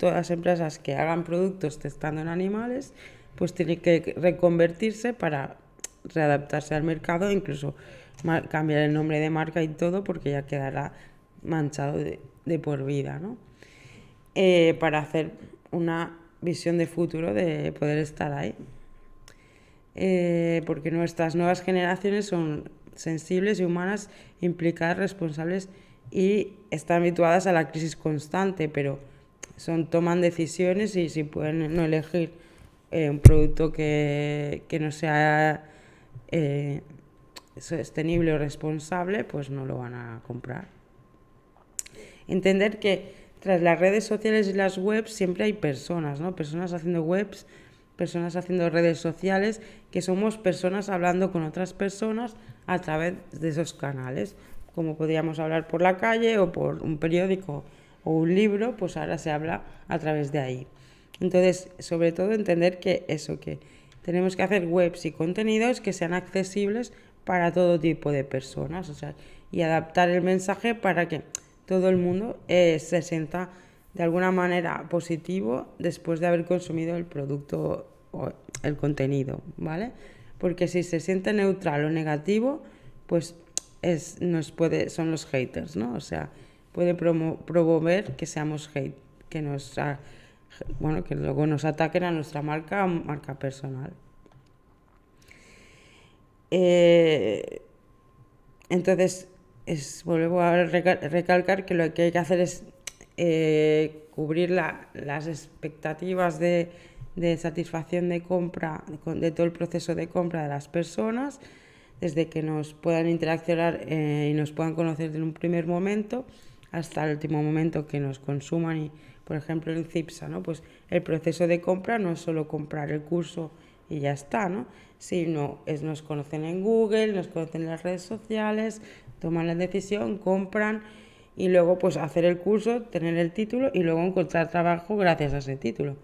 las empresas que hagan productos testando en animales, pues tienen que reconvertirse para readaptarse al mercado, incluso cambiar el nombre de marca y todo, porque ya quedará manchado de, por vida, ¿no? Eh, para hacer una visión de futuro de poder estar ahí. Eh, porque nuestras nuevas generaciones son sensibles y humanas, implicadas, responsables y están habituadas a la crisis constante, pero son, toman decisiones y si pueden no elegir eh, un producto que, que no sea eh, sostenible o responsable, pues no lo van a comprar. Entender que tras las redes sociales y las webs siempre hay personas, ¿no? Personas haciendo webs, personas haciendo redes sociales, que somos personas hablando con otras personas a través de esos canales. Como podríamos hablar por la calle o por un periódico o un libro, pues ahora se habla a través de ahí. Entonces, sobre todo entender que eso, que tenemos que hacer webs y contenidos que sean accesibles para todo tipo de personas, o sea, y adaptar el mensaje para que todo el mundo eh, se sienta de alguna manera positivo después de haber consumido el producto o el contenido, ¿vale? porque si se siente neutral o negativo, pues es, nos puede, son los haters, ¿no? O sea, puede promover que seamos hate, que nos, bueno, que luego nos ataquen a nuestra marca, marca personal. Eh, entonces, es, vuelvo a recalcar que lo que hay que hacer es eh, cubrir las expectativas de, de satisfacción de compra, de todo el proceso de compra de las personas, desde que nos puedan interaccionar eh, y nos puedan conocer en un primer momento hasta el último momento que nos consuman y por ejemplo en CIPSA, ¿no? pues el proceso de compra no es solo comprar el curso y ya está, ¿no? Si no, es, nos conocen en Google, nos conocen en las redes sociales, toman la decisión, compran y luego pues hacer el curso, tener el título y luego encontrar trabajo gracias a ese título.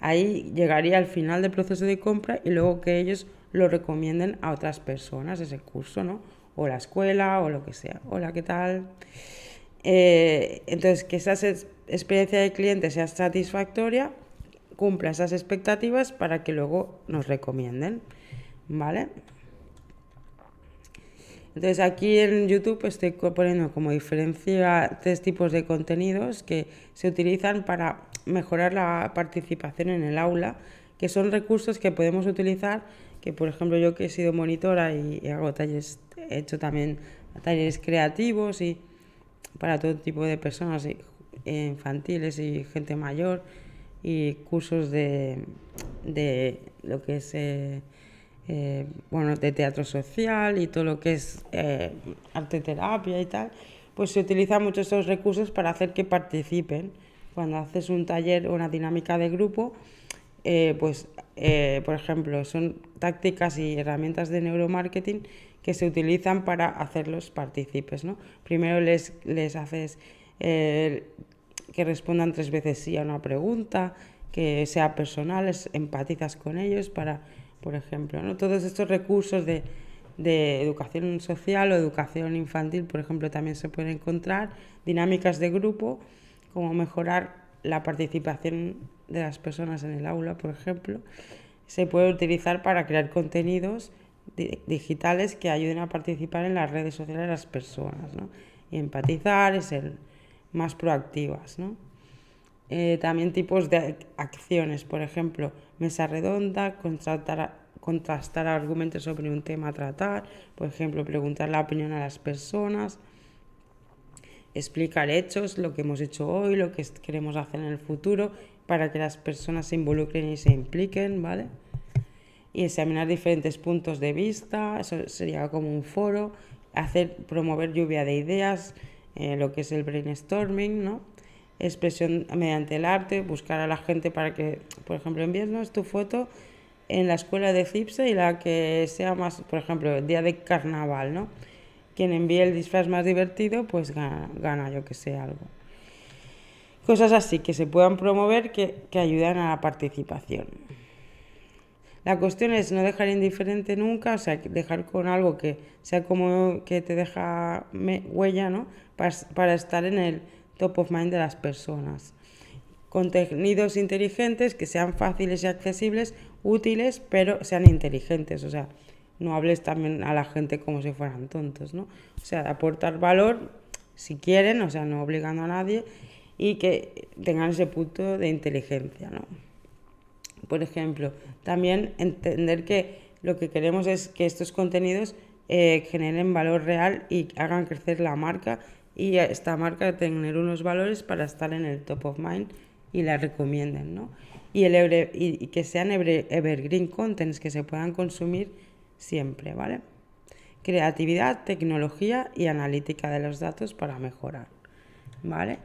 Ahí llegaría al final del proceso de compra y luego que ellos lo recomienden a otras personas, ese curso, ¿no? O la escuela o lo que sea. Hola, ¿qué tal? Eh, entonces, que esa experiencia de cliente sea satisfactoria, cumpla esas expectativas para que luego nos recomienden, ¿vale? Entonces aquí en YouTube estoy poniendo como diferencia tres tipos de contenidos que se utilizan para mejorar la participación en el aula, que son recursos que podemos utilizar, que por ejemplo yo que he sido monitora y hago talleres, he hecho también talleres creativos y para todo tipo de personas, infantiles y gente mayor, y cursos de, de lo que es eh, eh, bueno, de teatro social y todo lo que es eh, arte terapia y tal, pues se utilizan muchos esos recursos para hacer que participen. Cuando haces un taller o una dinámica de grupo, pues, por ejemplo, son tácticas y herramientas de neuromarketing que se utilizan para hacerlos partícipes. ¿no? Primero les, les haces que respondan tres veces sí a una pregunta, que sea personal, empatizas con ellos para por ejemplo. ¿no? Todos estos recursos de, educación social o educación infantil, por ejemplo, también se pueden encontrar, dinámicas de grupo, como mejorar la participación de las personas en el aula, por ejemplo, se puede utilizar para crear contenidos digitales que ayuden a participar en las redes sociales de las personas, ¿no? Y empatizar y ser más proactivas. Eh, también tipos de acciones, por ejemplo, mesa redonda, contrastar, contrastar argumentos sobre un tema a tratar, por ejemplo, preguntar la opinión a las personas, explicar hechos, lo que hemos hecho hoy, lo que queremos hacer en el futuro, para que las personas se involucren y se impliquen, ¿vale? Y examinar diferentes puntos de vista, eso sería como un foro, hacer, promover lluvia de ideas, eh, lo que es el brainstorming, ¿no? expresión mediante el arte, buscar a la gente para que, por ejemplo, envíenos tu foto en la escuela de CIPSE y la que sea más, por ejemplo, día de carnaval, ¿no? Quien envíe el disfraz más divertido, pues gana, yo que sé, algo. Cosas así que se puedan promover que, que ayudan a la participación. La cuestión es no dejar indiferente nunca, o sea, dejar con algo que sea como que te deja huella, ¿no? para estar en el top of mind de las personas. Contenidos inteligentes que sean fáciles y accesibles, útiles, pero sean inteligentes. O sea, no hables también a la gente como si fueran tontos, ¿no? O sea, aportar valor si quieren, o sea, no obligando a nadie y que tengan ese punto de inteligencia, ¿no? Por ejemplo, también entender que lo que queremos es que estos contenidos eh, generen valor real y hagan crecer la marca y esta marca tener unos valores para estar en el top of mind y la recomienden, ¿no? Y, el y, que sean evergreen contents que se puedan consumir siempre, ¿vale? Creatividad, tecnología y analítica de los datos para mejorar, ¿vale?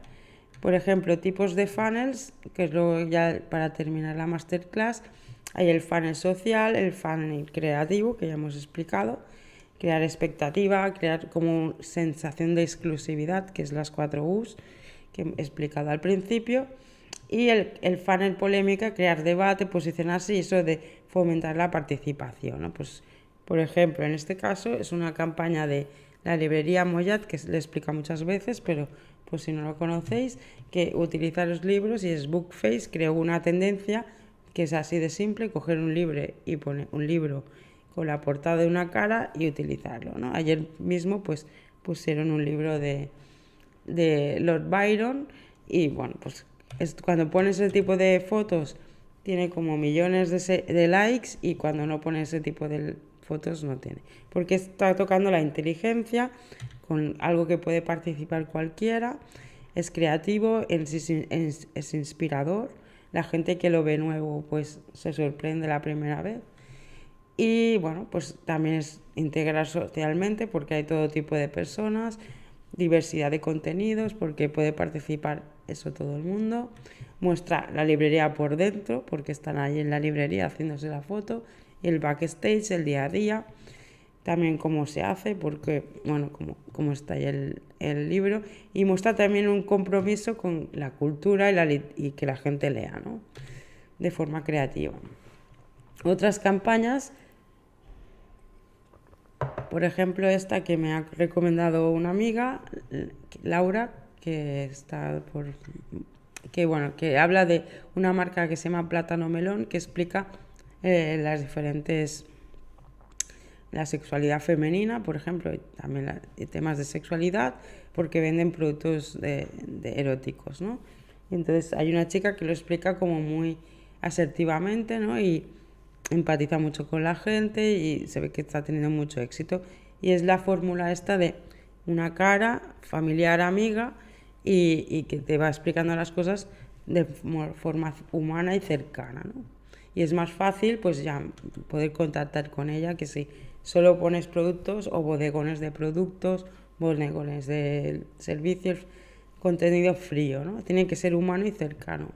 Por ejemplo, tipos de funnels, que es luego ya para terminar la masterclass, hay el funnel social, el funnel creativo, que ya hemos explicado, crear expectativa, crear como sensación de exclusividad, que es las cuatro U's que he explicado al principio, y el, el funnel polémica, crear debate, posicionarse y eso de fomentar la participación. Pues, por ejemplo, en este caso es una campaña de la librería Moyat, que le explica muchas veces, pero pues si no lo conocéis, que utiliza los libros y es Bookface, creó una tendencia que es así de simple, coger un libro y poner un libro con la portada de una cara y utilizarlo. ¿no? Ayer mismo pues pusieron un libro de, de Lord Byron y bueno, pues cuando pones ese tipo de fotos tiene como millones de, de likes y cuando no pones ese tipo de fotos no tiene. Porque está tocando la inteligencia con algo que puede participar cualquiera, es creativo, es, es inspirador, la gente que lo ve nuevo pues se sorprende la primera vez y bueno, pues también es integrar socialmente porque hay todo tipo de personas, diversidad de contenidos, porque puede participar eso todo el mundo. Muestra la librería por dentro, porque están ahí en la librería haciéndose la foto. El backstage, el día a día. También cómo se hace, porque, bueno, cómo, cómo está ahí el, el, libro. Y muestra también un compromiso con la cultura y, la, y que la gente lea, ¿no? De forma creativa. Otras campañas por ejemplo, esta que me ha recomendado una amiga, Laura, que está por que bueno, que habla de una marca que se llama Plátano Melón, que explica eh, las diferentes la sexualidad femenina, por ejemplo, y también temas de sexualidad, porque venden productos de, eróticos, ¿no? Y entonces hay una chica que lo explica como muy asertivamente, ¿no? Y empatiza mucho con la gente y se ve que está teniendo mucho éxito. Y es la fórmula esta de una cara familiar, amiga, y, que te va explicando las cosas de forma humana y cercana. ¿no? Y es más fácil pues ya poder contactar con ella que si solo pones productos o bodegones de productos, bodegones de servicios, contenido frío, ¿no? Tiene que ser humano y cercano.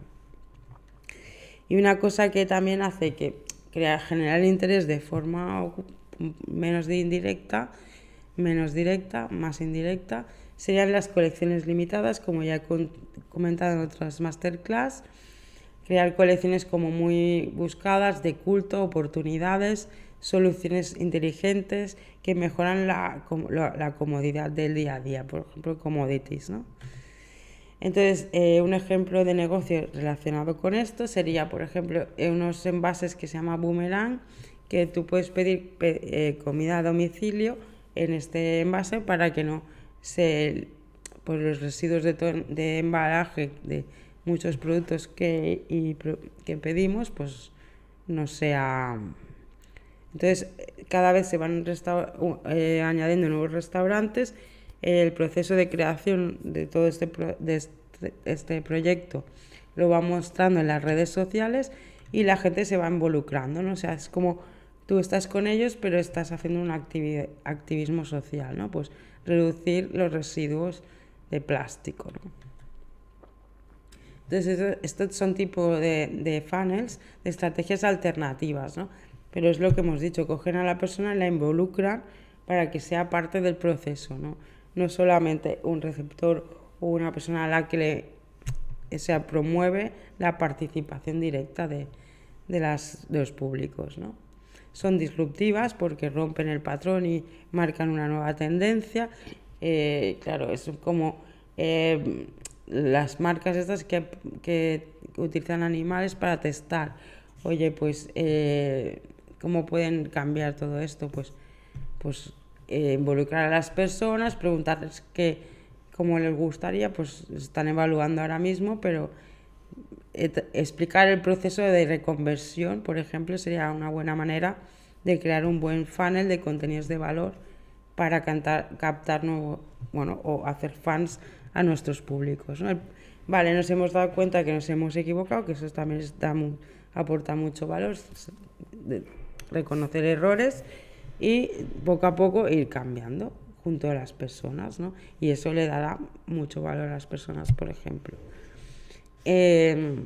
Y una cosa que también hace que crear, generar interés de forma menos indirecta, menos directa, más indirecta, serían las colecciones limitadas, como ya he comentado en otras masterclass, crear colecciones como muy buscadas, de culto, oportunidades, soluciones inteligentes que mejoran la, la, comodidad del día a día, por ejemplo, commodities, ¿no? Entonces, eh, un ejemplo de negocio relacionado con esto sería, por ejemplo, unos envases que se llama Boomerang, que tú puedes pedir eh, comida a domicilio en este envase para que no se pues los residuos de, de embalaje de muchos productos que, que pedimos, pues no sea... Entonces, cada vez se van eh, añadiendo nuevos restaurantes el proceso de creación de todo este, de este, este, proyecto lo va mostrando en las redes sociales y la gente se va involucrando, ¿no? O sea, es como tú estás con ellos, pero estás haciendo un activismo social, ¿no? Pues reducir los residuos de plástico, ¿no? Entonces, estos son tipo de, de funnels, de estrategias alternativas, ¿no? Pero es lo que hemos dicho, cogen a la persona y la involucran para que sea parte del proceso, ¿no? no solamente un receptor o una persona a la que le, promueve la participación directa de, las, los públicos. ¿no? Son disruptivas porque rompen el patrón y marcan una nueva tendencia. Eh, claro, es como eh, las marcas estas que, que, utilizan animales para testar. Oye, pues, eh, ¿cómo pueden cambiar todo esto? Pues, pues eh, involucrar a las personas, preguntarles qué, cómo les gustaría, pues están evaluando ahora mismo, pero explicar el proceso de reconversión, por ejemplo, sería una buena manera de crear un buen funnel de contenidos de valor para cantar, captar nuevo, bueno, o hacer fans a nuestros públicos. Vale, nos hemos dado cuenta que nos hemos equivocado, que eso también aporta mucho valor, reconocer errores y poco a poco ir cambiando junto a las personas, ¿no? Y eso le dará mucho valor a las personas, por ejemplo. Em,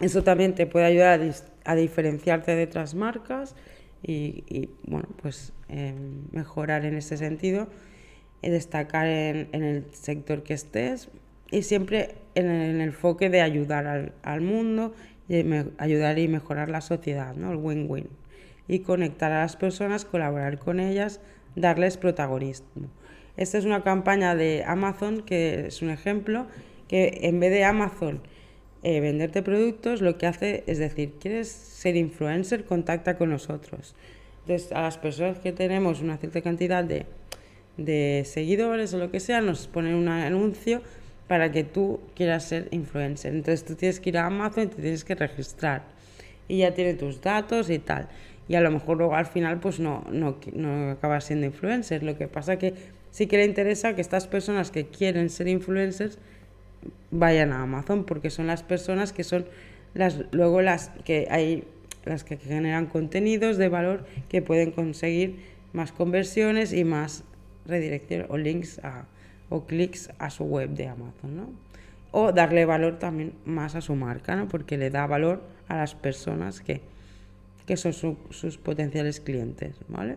eso también te puede ayudar a, diferenciarte de otras marcas y, bueno, pues em, mejorar en ese sentido, y destacar en, el sector que estés y siempre en el, enfoque de ayudar al, al mundo y ayudar y mejorar la sociedad, ¿no? El win-win y conectar a las personas, colaborar con ellas, darles protagonismo. Esta es una campaña de Amazon que es un ejemplo que en vez de Amazon eh, venderte productos, lo que hace es decir, ¿quieres ser influencer? Contacta con nosotros. Entonces, a las personas que tenemos una cierta cantidad de, de seguidores o lo que sea, nos ponen un anuncio para que tú quieras ser influencer. Entonces, tú tienes que ir a Amazon y te tienes que registrar. Y ya tiene tus datos y tal y a lo mejor luego al final pues no, no, no acabas siendo influencer. Lo que pasa que sí que le interesa que estas personas que quieren ser influencers vayan a Amazon porque son las personas que son las luego las que hay las que generan contenidos de valor que pueden conseguir más conversiones y más redirección o links a, o clics a su web de Amazon, ¿no? o darle valor también más a su marca, ¿no? Porque le da valor a las personas que, que son sus potenciales clientes, ¿vale?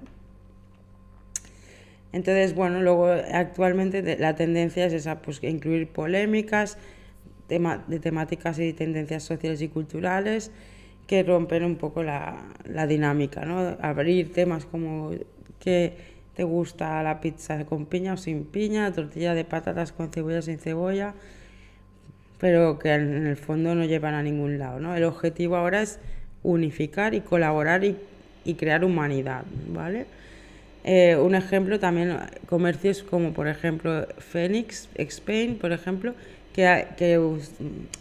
Entonces, bueno, luego actualmente la tendencia es esa, pues incluir polémicas de temáticas y tendencias sociales y culturales que rompen un poco la, la dinámica, ¿no? Abrir temas como que te gusta la pizza con piña o sin piña, tortilla de patatas con cebolla o sin cebolla, pero que en el fondo no llevan a ningún lado, ¿no? El objetivo ahora es unificar y colaborar y, y crear humanidad, ¿vale? Eh, un ejemplo también, comercios como por ejemplo Phoenix, Spain, por ejemplo, que ha, que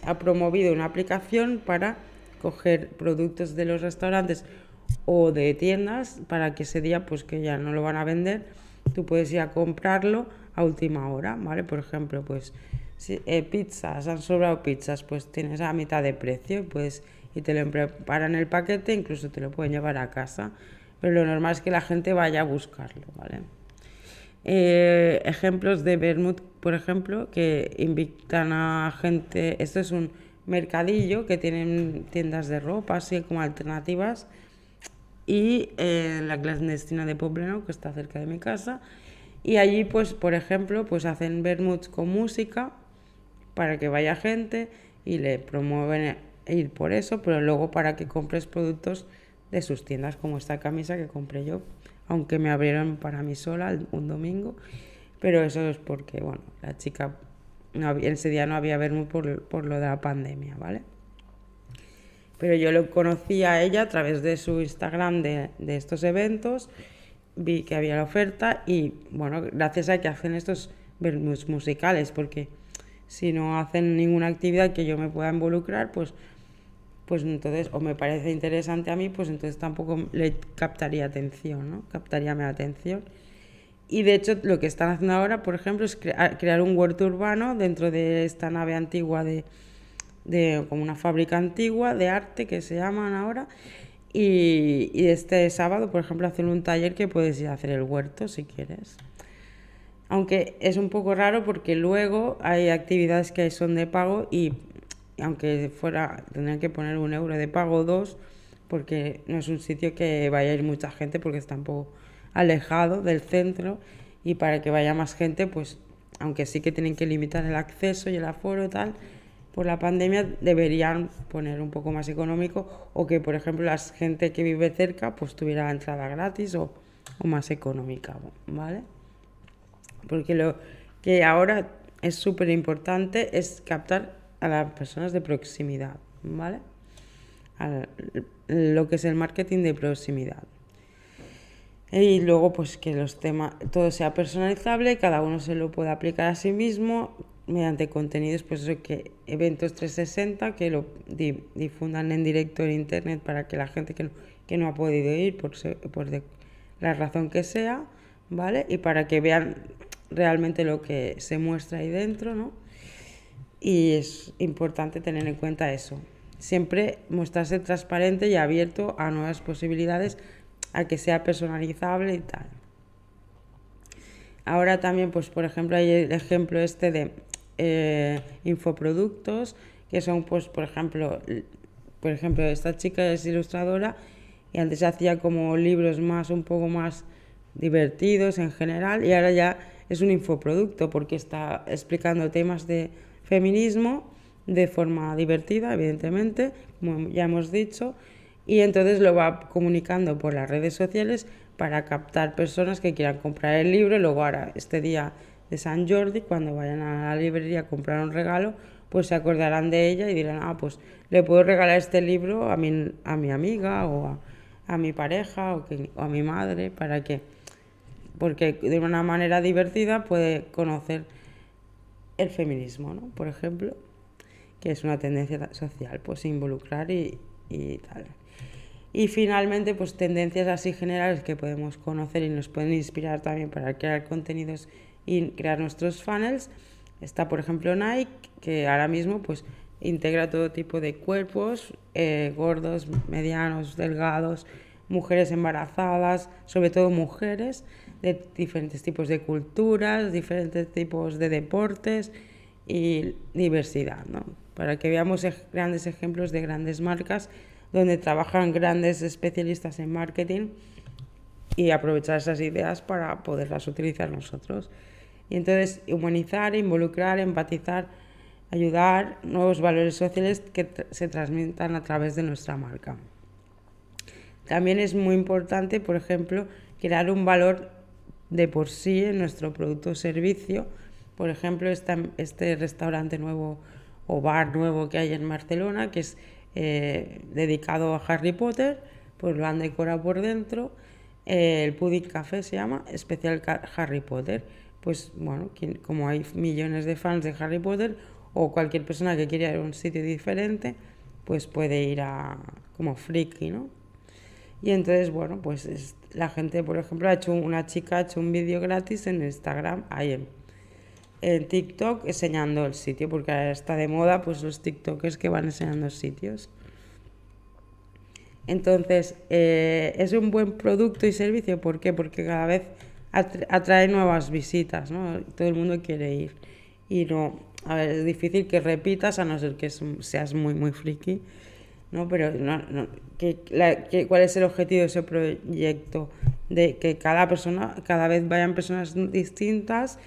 ha promovido una aplicación para coger productos de los restaurantes o de tiendas para que ese día, pues que ya no lo van a vender, tú puedes ir a comprarlo a última hora, ¿vale? Por ejemplo, pues si, eh, pizzas, han sobrado pizzas, pues tienes a mitad de precio pues, y te lo preparan el paquete, incluso te lo pueden llevar a casa pero lo normal es que la gente vaya a buscarlo, ¿vale? Eh, ejemplos de Bermud, por ejemplo, que invitan a gente, esto es un mercadillo que tienen tiendas de ropa, así como alternativas, y en la clandestina de Pobleno, que está cerca de mi casa, y allí, pues, por ejemplo, pues hacen Bermuds con música para que vaya gente y le promueven ir por eso, pero luego para que compres productos de sus tiendas, como esta camisa que compré yo, aunque me abrieron para mí sola un domingo, pero eso es porque, bueno, la chica, no ese día no había verme por, por lo de la pandemia, ¿vale? Pero yo lo conocí a ella a través de su Instagram de, de estos eventos, vi que había la oferta y, bueno, gracias a que hacen estos musicales, porque si no hacen ninguna actividad que yo me pueda involucrar, pues pues entonces, o me parece interesante a mí, pues entonces tampoco le captaría atención, ¿no? Captaría mi atención. Y de hecho, lo que están haciendo ahora, por ejemplo, es crear un huerto urbano dentro de esta nave antigua de, de como una fábrica antigua de arte que se llaman ahora. Y, y este sábado, por ejemplo, hacen un taller que puedes ir a hacer el huerto si quieres. Aunque es un poco raro porque luego hay actividades que son de pago y aunque fuera, tendrían que poner un euro de pago dos, porque no es un sitio que vaya a ir mucha gente, porque está un poco alejado del centro, y para que vaya más gente, pues, aunque sí que tienen que limitar el acceso y el aforo tal, por la pandemia deberían poner un poco más económico, o que, por ejemplo, la gente que vive cerca, pues tuviera entrada gratis o, o más económica, ¿vale? Porque lo que ahora es súper importante es captar a las personas de proximidad, ¿vale? A lo que es el marketing de proximidad. Y luego, pues que los temas, todo sea personalizable, cada uno se lo pueda aplicar a sí mismo mediante contenidos, pues eso que eventos 360 que lo difundan en directo en internet para que la gente que no, que no ha podido ir por, por la razón que sea, ¿vale? Y para que vean realmente lo que se muestra ahí dentro, ¿no? Y es importante tener en cuenta eso. Siempre mostrarse transparente y abierto a nuevas posibilidades, a que sea personalizable y tal. Ahora también, pues por ejemplo, hay el ejemplo este de eh, infoproductos, que son, pues, por ejemplo, por ejemplo, esta chica es ilustradora y antes hacía como libros más, un poco más divertidos en general, y ahora ya es un infoproducto porque está explicando temas de feminismo de forma divertida, evidentemente, como ya hemos dicho, y entonces lo va comunicando por las redes sociales para captar personas que quieran comprar el libro. Luego ahora, este día de San Jordi, cuando vayan a la librería a comprar un regalo, pues se acordarán de ella y dirán, ah, pues le puedo regalar este libro a mi, a mi amiga o a, mi pareja o a mi madre para que, porque de una manera divertida puede conocer el feminismo, ¿no? Por ejemplo, que es una tendencia social, pues involucrar y, y tal. Y finalmente, pues tendencias así generales que podemos conocer y nos pueden inspirar también para crear contenidos y crear nuestros funnels. Está, por ejemplo, Nike, que ahora mismo pues integra todo tipo de cuerpos, eh, gordos, medianos, delgados, mujeres embarazadas, sobre todo mujeres, de diferentes tipos de culturas, diferentes tipos de deportes y diversidad, ¿no? Para que veamos grandes ejemplos de grandes marcas donde trabajan grandes especialistas en marketing y aprovechar esas ideas para poderlas utilizar nosotros. Y entonces humanizar, involucrar, empatizar, ayudar nuevos valores sociales que se transmitan a través de nuestra marca. También es muy importante, por ejemplo, crear un valor de por sí en nuestro producto o servicio. Por ejemplo, este restaurante nuevo o bar nuevo que hay en Barcelona, que es eh, dedicado a Harry Potter, pues lo han decorado por dentro. el Pudding Café se llama, especial Harry Potter. Pues bueno, como hay millones de fans de Harry Potter o cualquier persona que quiera ir a un sitio diferente, pues puede ir a como friki, ¿no? Y entonces, bueno, pues la gente, por ejemplo, ha hecho una chica ha hecho un vídeo gratis en Instagram, ahí en, TikTok, enseñando el sitio, porque está de moda, pues los TikTokers que van enseñando sitios. Entonces, eh, es un buen producto y servicio, ¿por qué? Porque cada vez atrae nuevas visitas, ¿no? Todo el mundo quiere ir. Y no, a ver, es difícil que repitas, a no ser que seas muy, muy friki ¿no? Pero no, ¿cuál es el objetivo de ese proyecto? De que cada persona, cada vez vayan personas distintas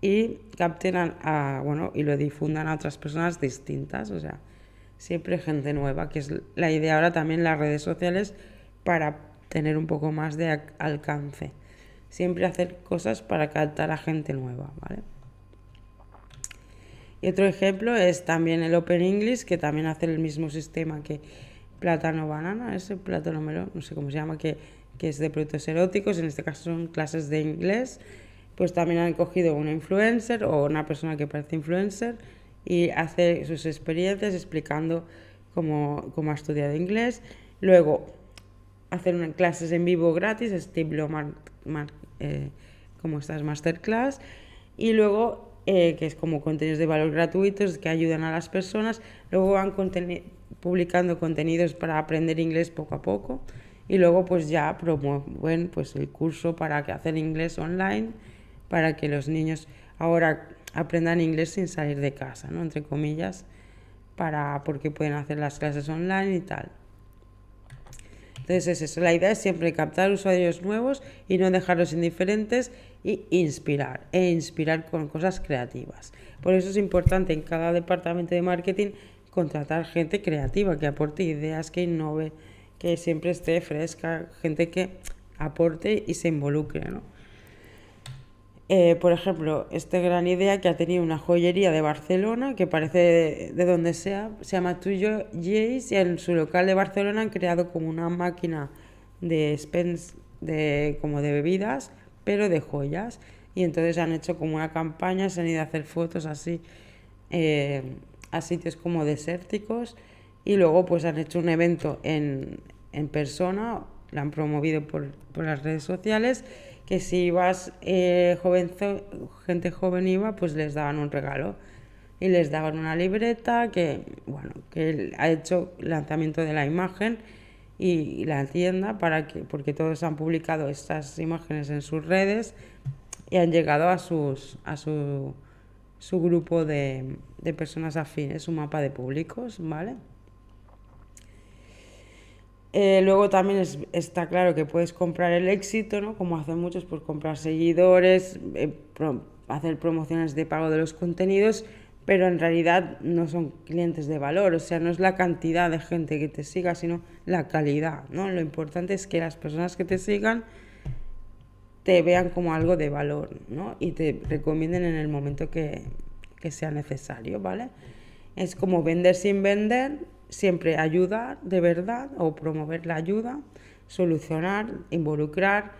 y capten a, bueno, y lo difundan a otras personas distintas, o sea, siempre gente nueva, que es la idea ahora también las redes sociales para tener un poco más de alcance. Siempre hacer cosas para captar a gente nueva, ¿vale? Y otro ejemplo es también el Open English, que también hace el mismo sistema que Plátano Banana, ese Plátano Melón, no sé cómo se llama, que, que es de productos eróticos, en este caso son clases de inglés. Pues también han cogido una influencer o una persona que parece influencer y hace sus experiencias explicando cómo, cómo ha estudiado inglés. Luego, hacer clases en vivo gratis, estilo eh, como estas masterclass. Y luego eh, que es como contenidos de valor gratuitos que ayudan a las personas. Luego van publicando contenidos para aprender inglés poco a poco y luego pues ya promueven pues el curso para que hacer inglés online para que los niños ahora aprendan inglés sin salir de casa, ¿no? Entre comillas, para porque pueden hacer las clases online y tal. Entonces es eso, la idea es siempre captar usuarios nuevos y no dejarlos indiferentes y inspirar, e inspirar con cosas creativas. Por eso es importante en cada departamento de marketing contratar gente creativa, que aporte ideas, que innove, que siempre esté fresca, gente que aporte y se involucre. ¿no? Eh, por ejemplo, esta gran idea que ha tenido una joyería de Barcelona, que parece de, donde sea, se llama Tuyo Jays, y en su local de Barcelona han creado como una máquina de de, como de bebidas, pero de joyas. Y entonces han hecho como una campaña, se han ido a hacer fotos así eh, a sitios como desérticos y luego pues han hecho un evento en, en persona, la han promovido por, por las redes sociales que si ibas eh, gente joven iba, pues les daban un regalo y les daban una libreta que, bueno, que ha hecho lanzamiento de la imagen y, la tienda para que, porque todos han publicado estas imágenes en sus redes y han llegado a sus a su, su grupo de, de personas afines, su mapa de públicos, ¿vale? Eh, luego también está claro que puedes comprar el éxito, ¿no? Como hacen muchos, por comprar seguidores, eh, hacer promociones de pago de los contenidos, pero en realidad no son clientes de valor, o sea, no es la cantidad de gente que te siga, sino la calidad, ¿no? Lo importante es que las personas que te sigan te vean como algo de valor, ¿no? Y te recomienden en el momento que, que sea necesario, ¿vale? Es como vender sin vender, siempre ayudar de verdad o promover la ayuda, solucionar, involucrar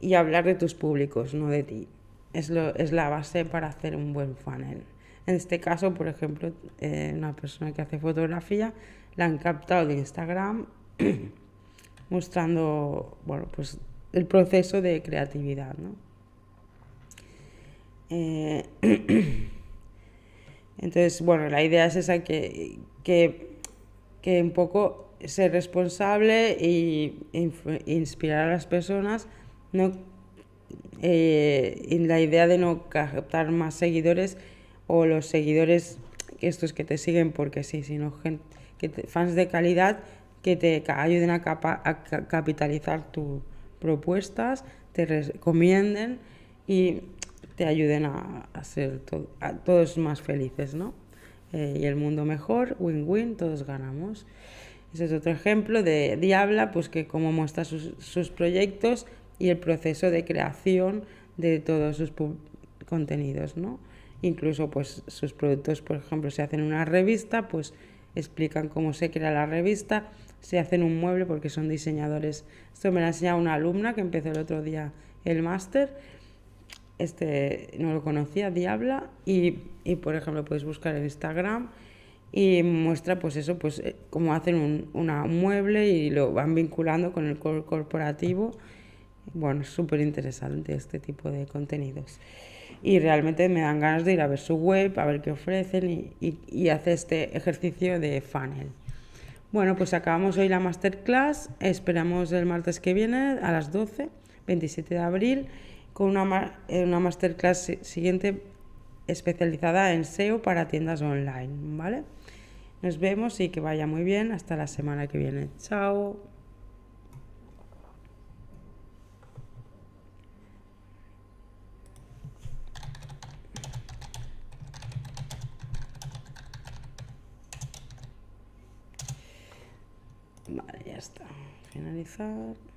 y hablar de tus públicos, no de ti. Es, lo, es la base para hacer un buen funnel. En este caso, por ejemplo, eh, una persona que hace fotografía la han captado de Instagram mostrando bueno, pues el proceso de creatividad. ¿no? Eh, entonces, bueno, la idea es esa que, que que un poco ser responsable y inspirar a las personas, no, eh, en la idea de no captar más seguidores o los seguidores, estos que te siguen porque sí, sino que fans de calidad que te ayuden a, a capitalizar tus propuestas, te recomienden y te ayuden a, ser todos más felices, ¿no? Eh, y el mundo mejor, win-win, todos ganamos. Ese es otro ejemplo de Diabla, pues que cómo muestra sus, sus proyectos y el proceso de creación de todos sus contenidos, ¿no? Incluso pues sus productos, por ejemplo, se hacen una revista, pues explican cómo se crea la revista, se hacen un mueble porque son diseñadores. Esto me lo ha enseñado una alumna que empezó el otro día el máster. Este no lo conocía, Diabla, y, y, por ejemplo puedes buscar en Instagram y muestra pues eso, pues eh, cómo hacen un una mueble y lo van vinculando con el corporativo. Bueno, es súper interesante este tipo de contenidos y realmente me dan ganas de ir a ver su web, a ver qué ofrecen y, y, y hacer este ejercicio de funnel. Bueno, pues acabamos hoy la masterclass, esperamos el martes que viene a las 12, 27 de abril, con una, eh, una masterclass siguiente especializada en SEO para tiendas online, ¿vale? Nos vemos y que vaya muy bien, hasta la semana que viene. Chao. Vale, ya está. Finalizar.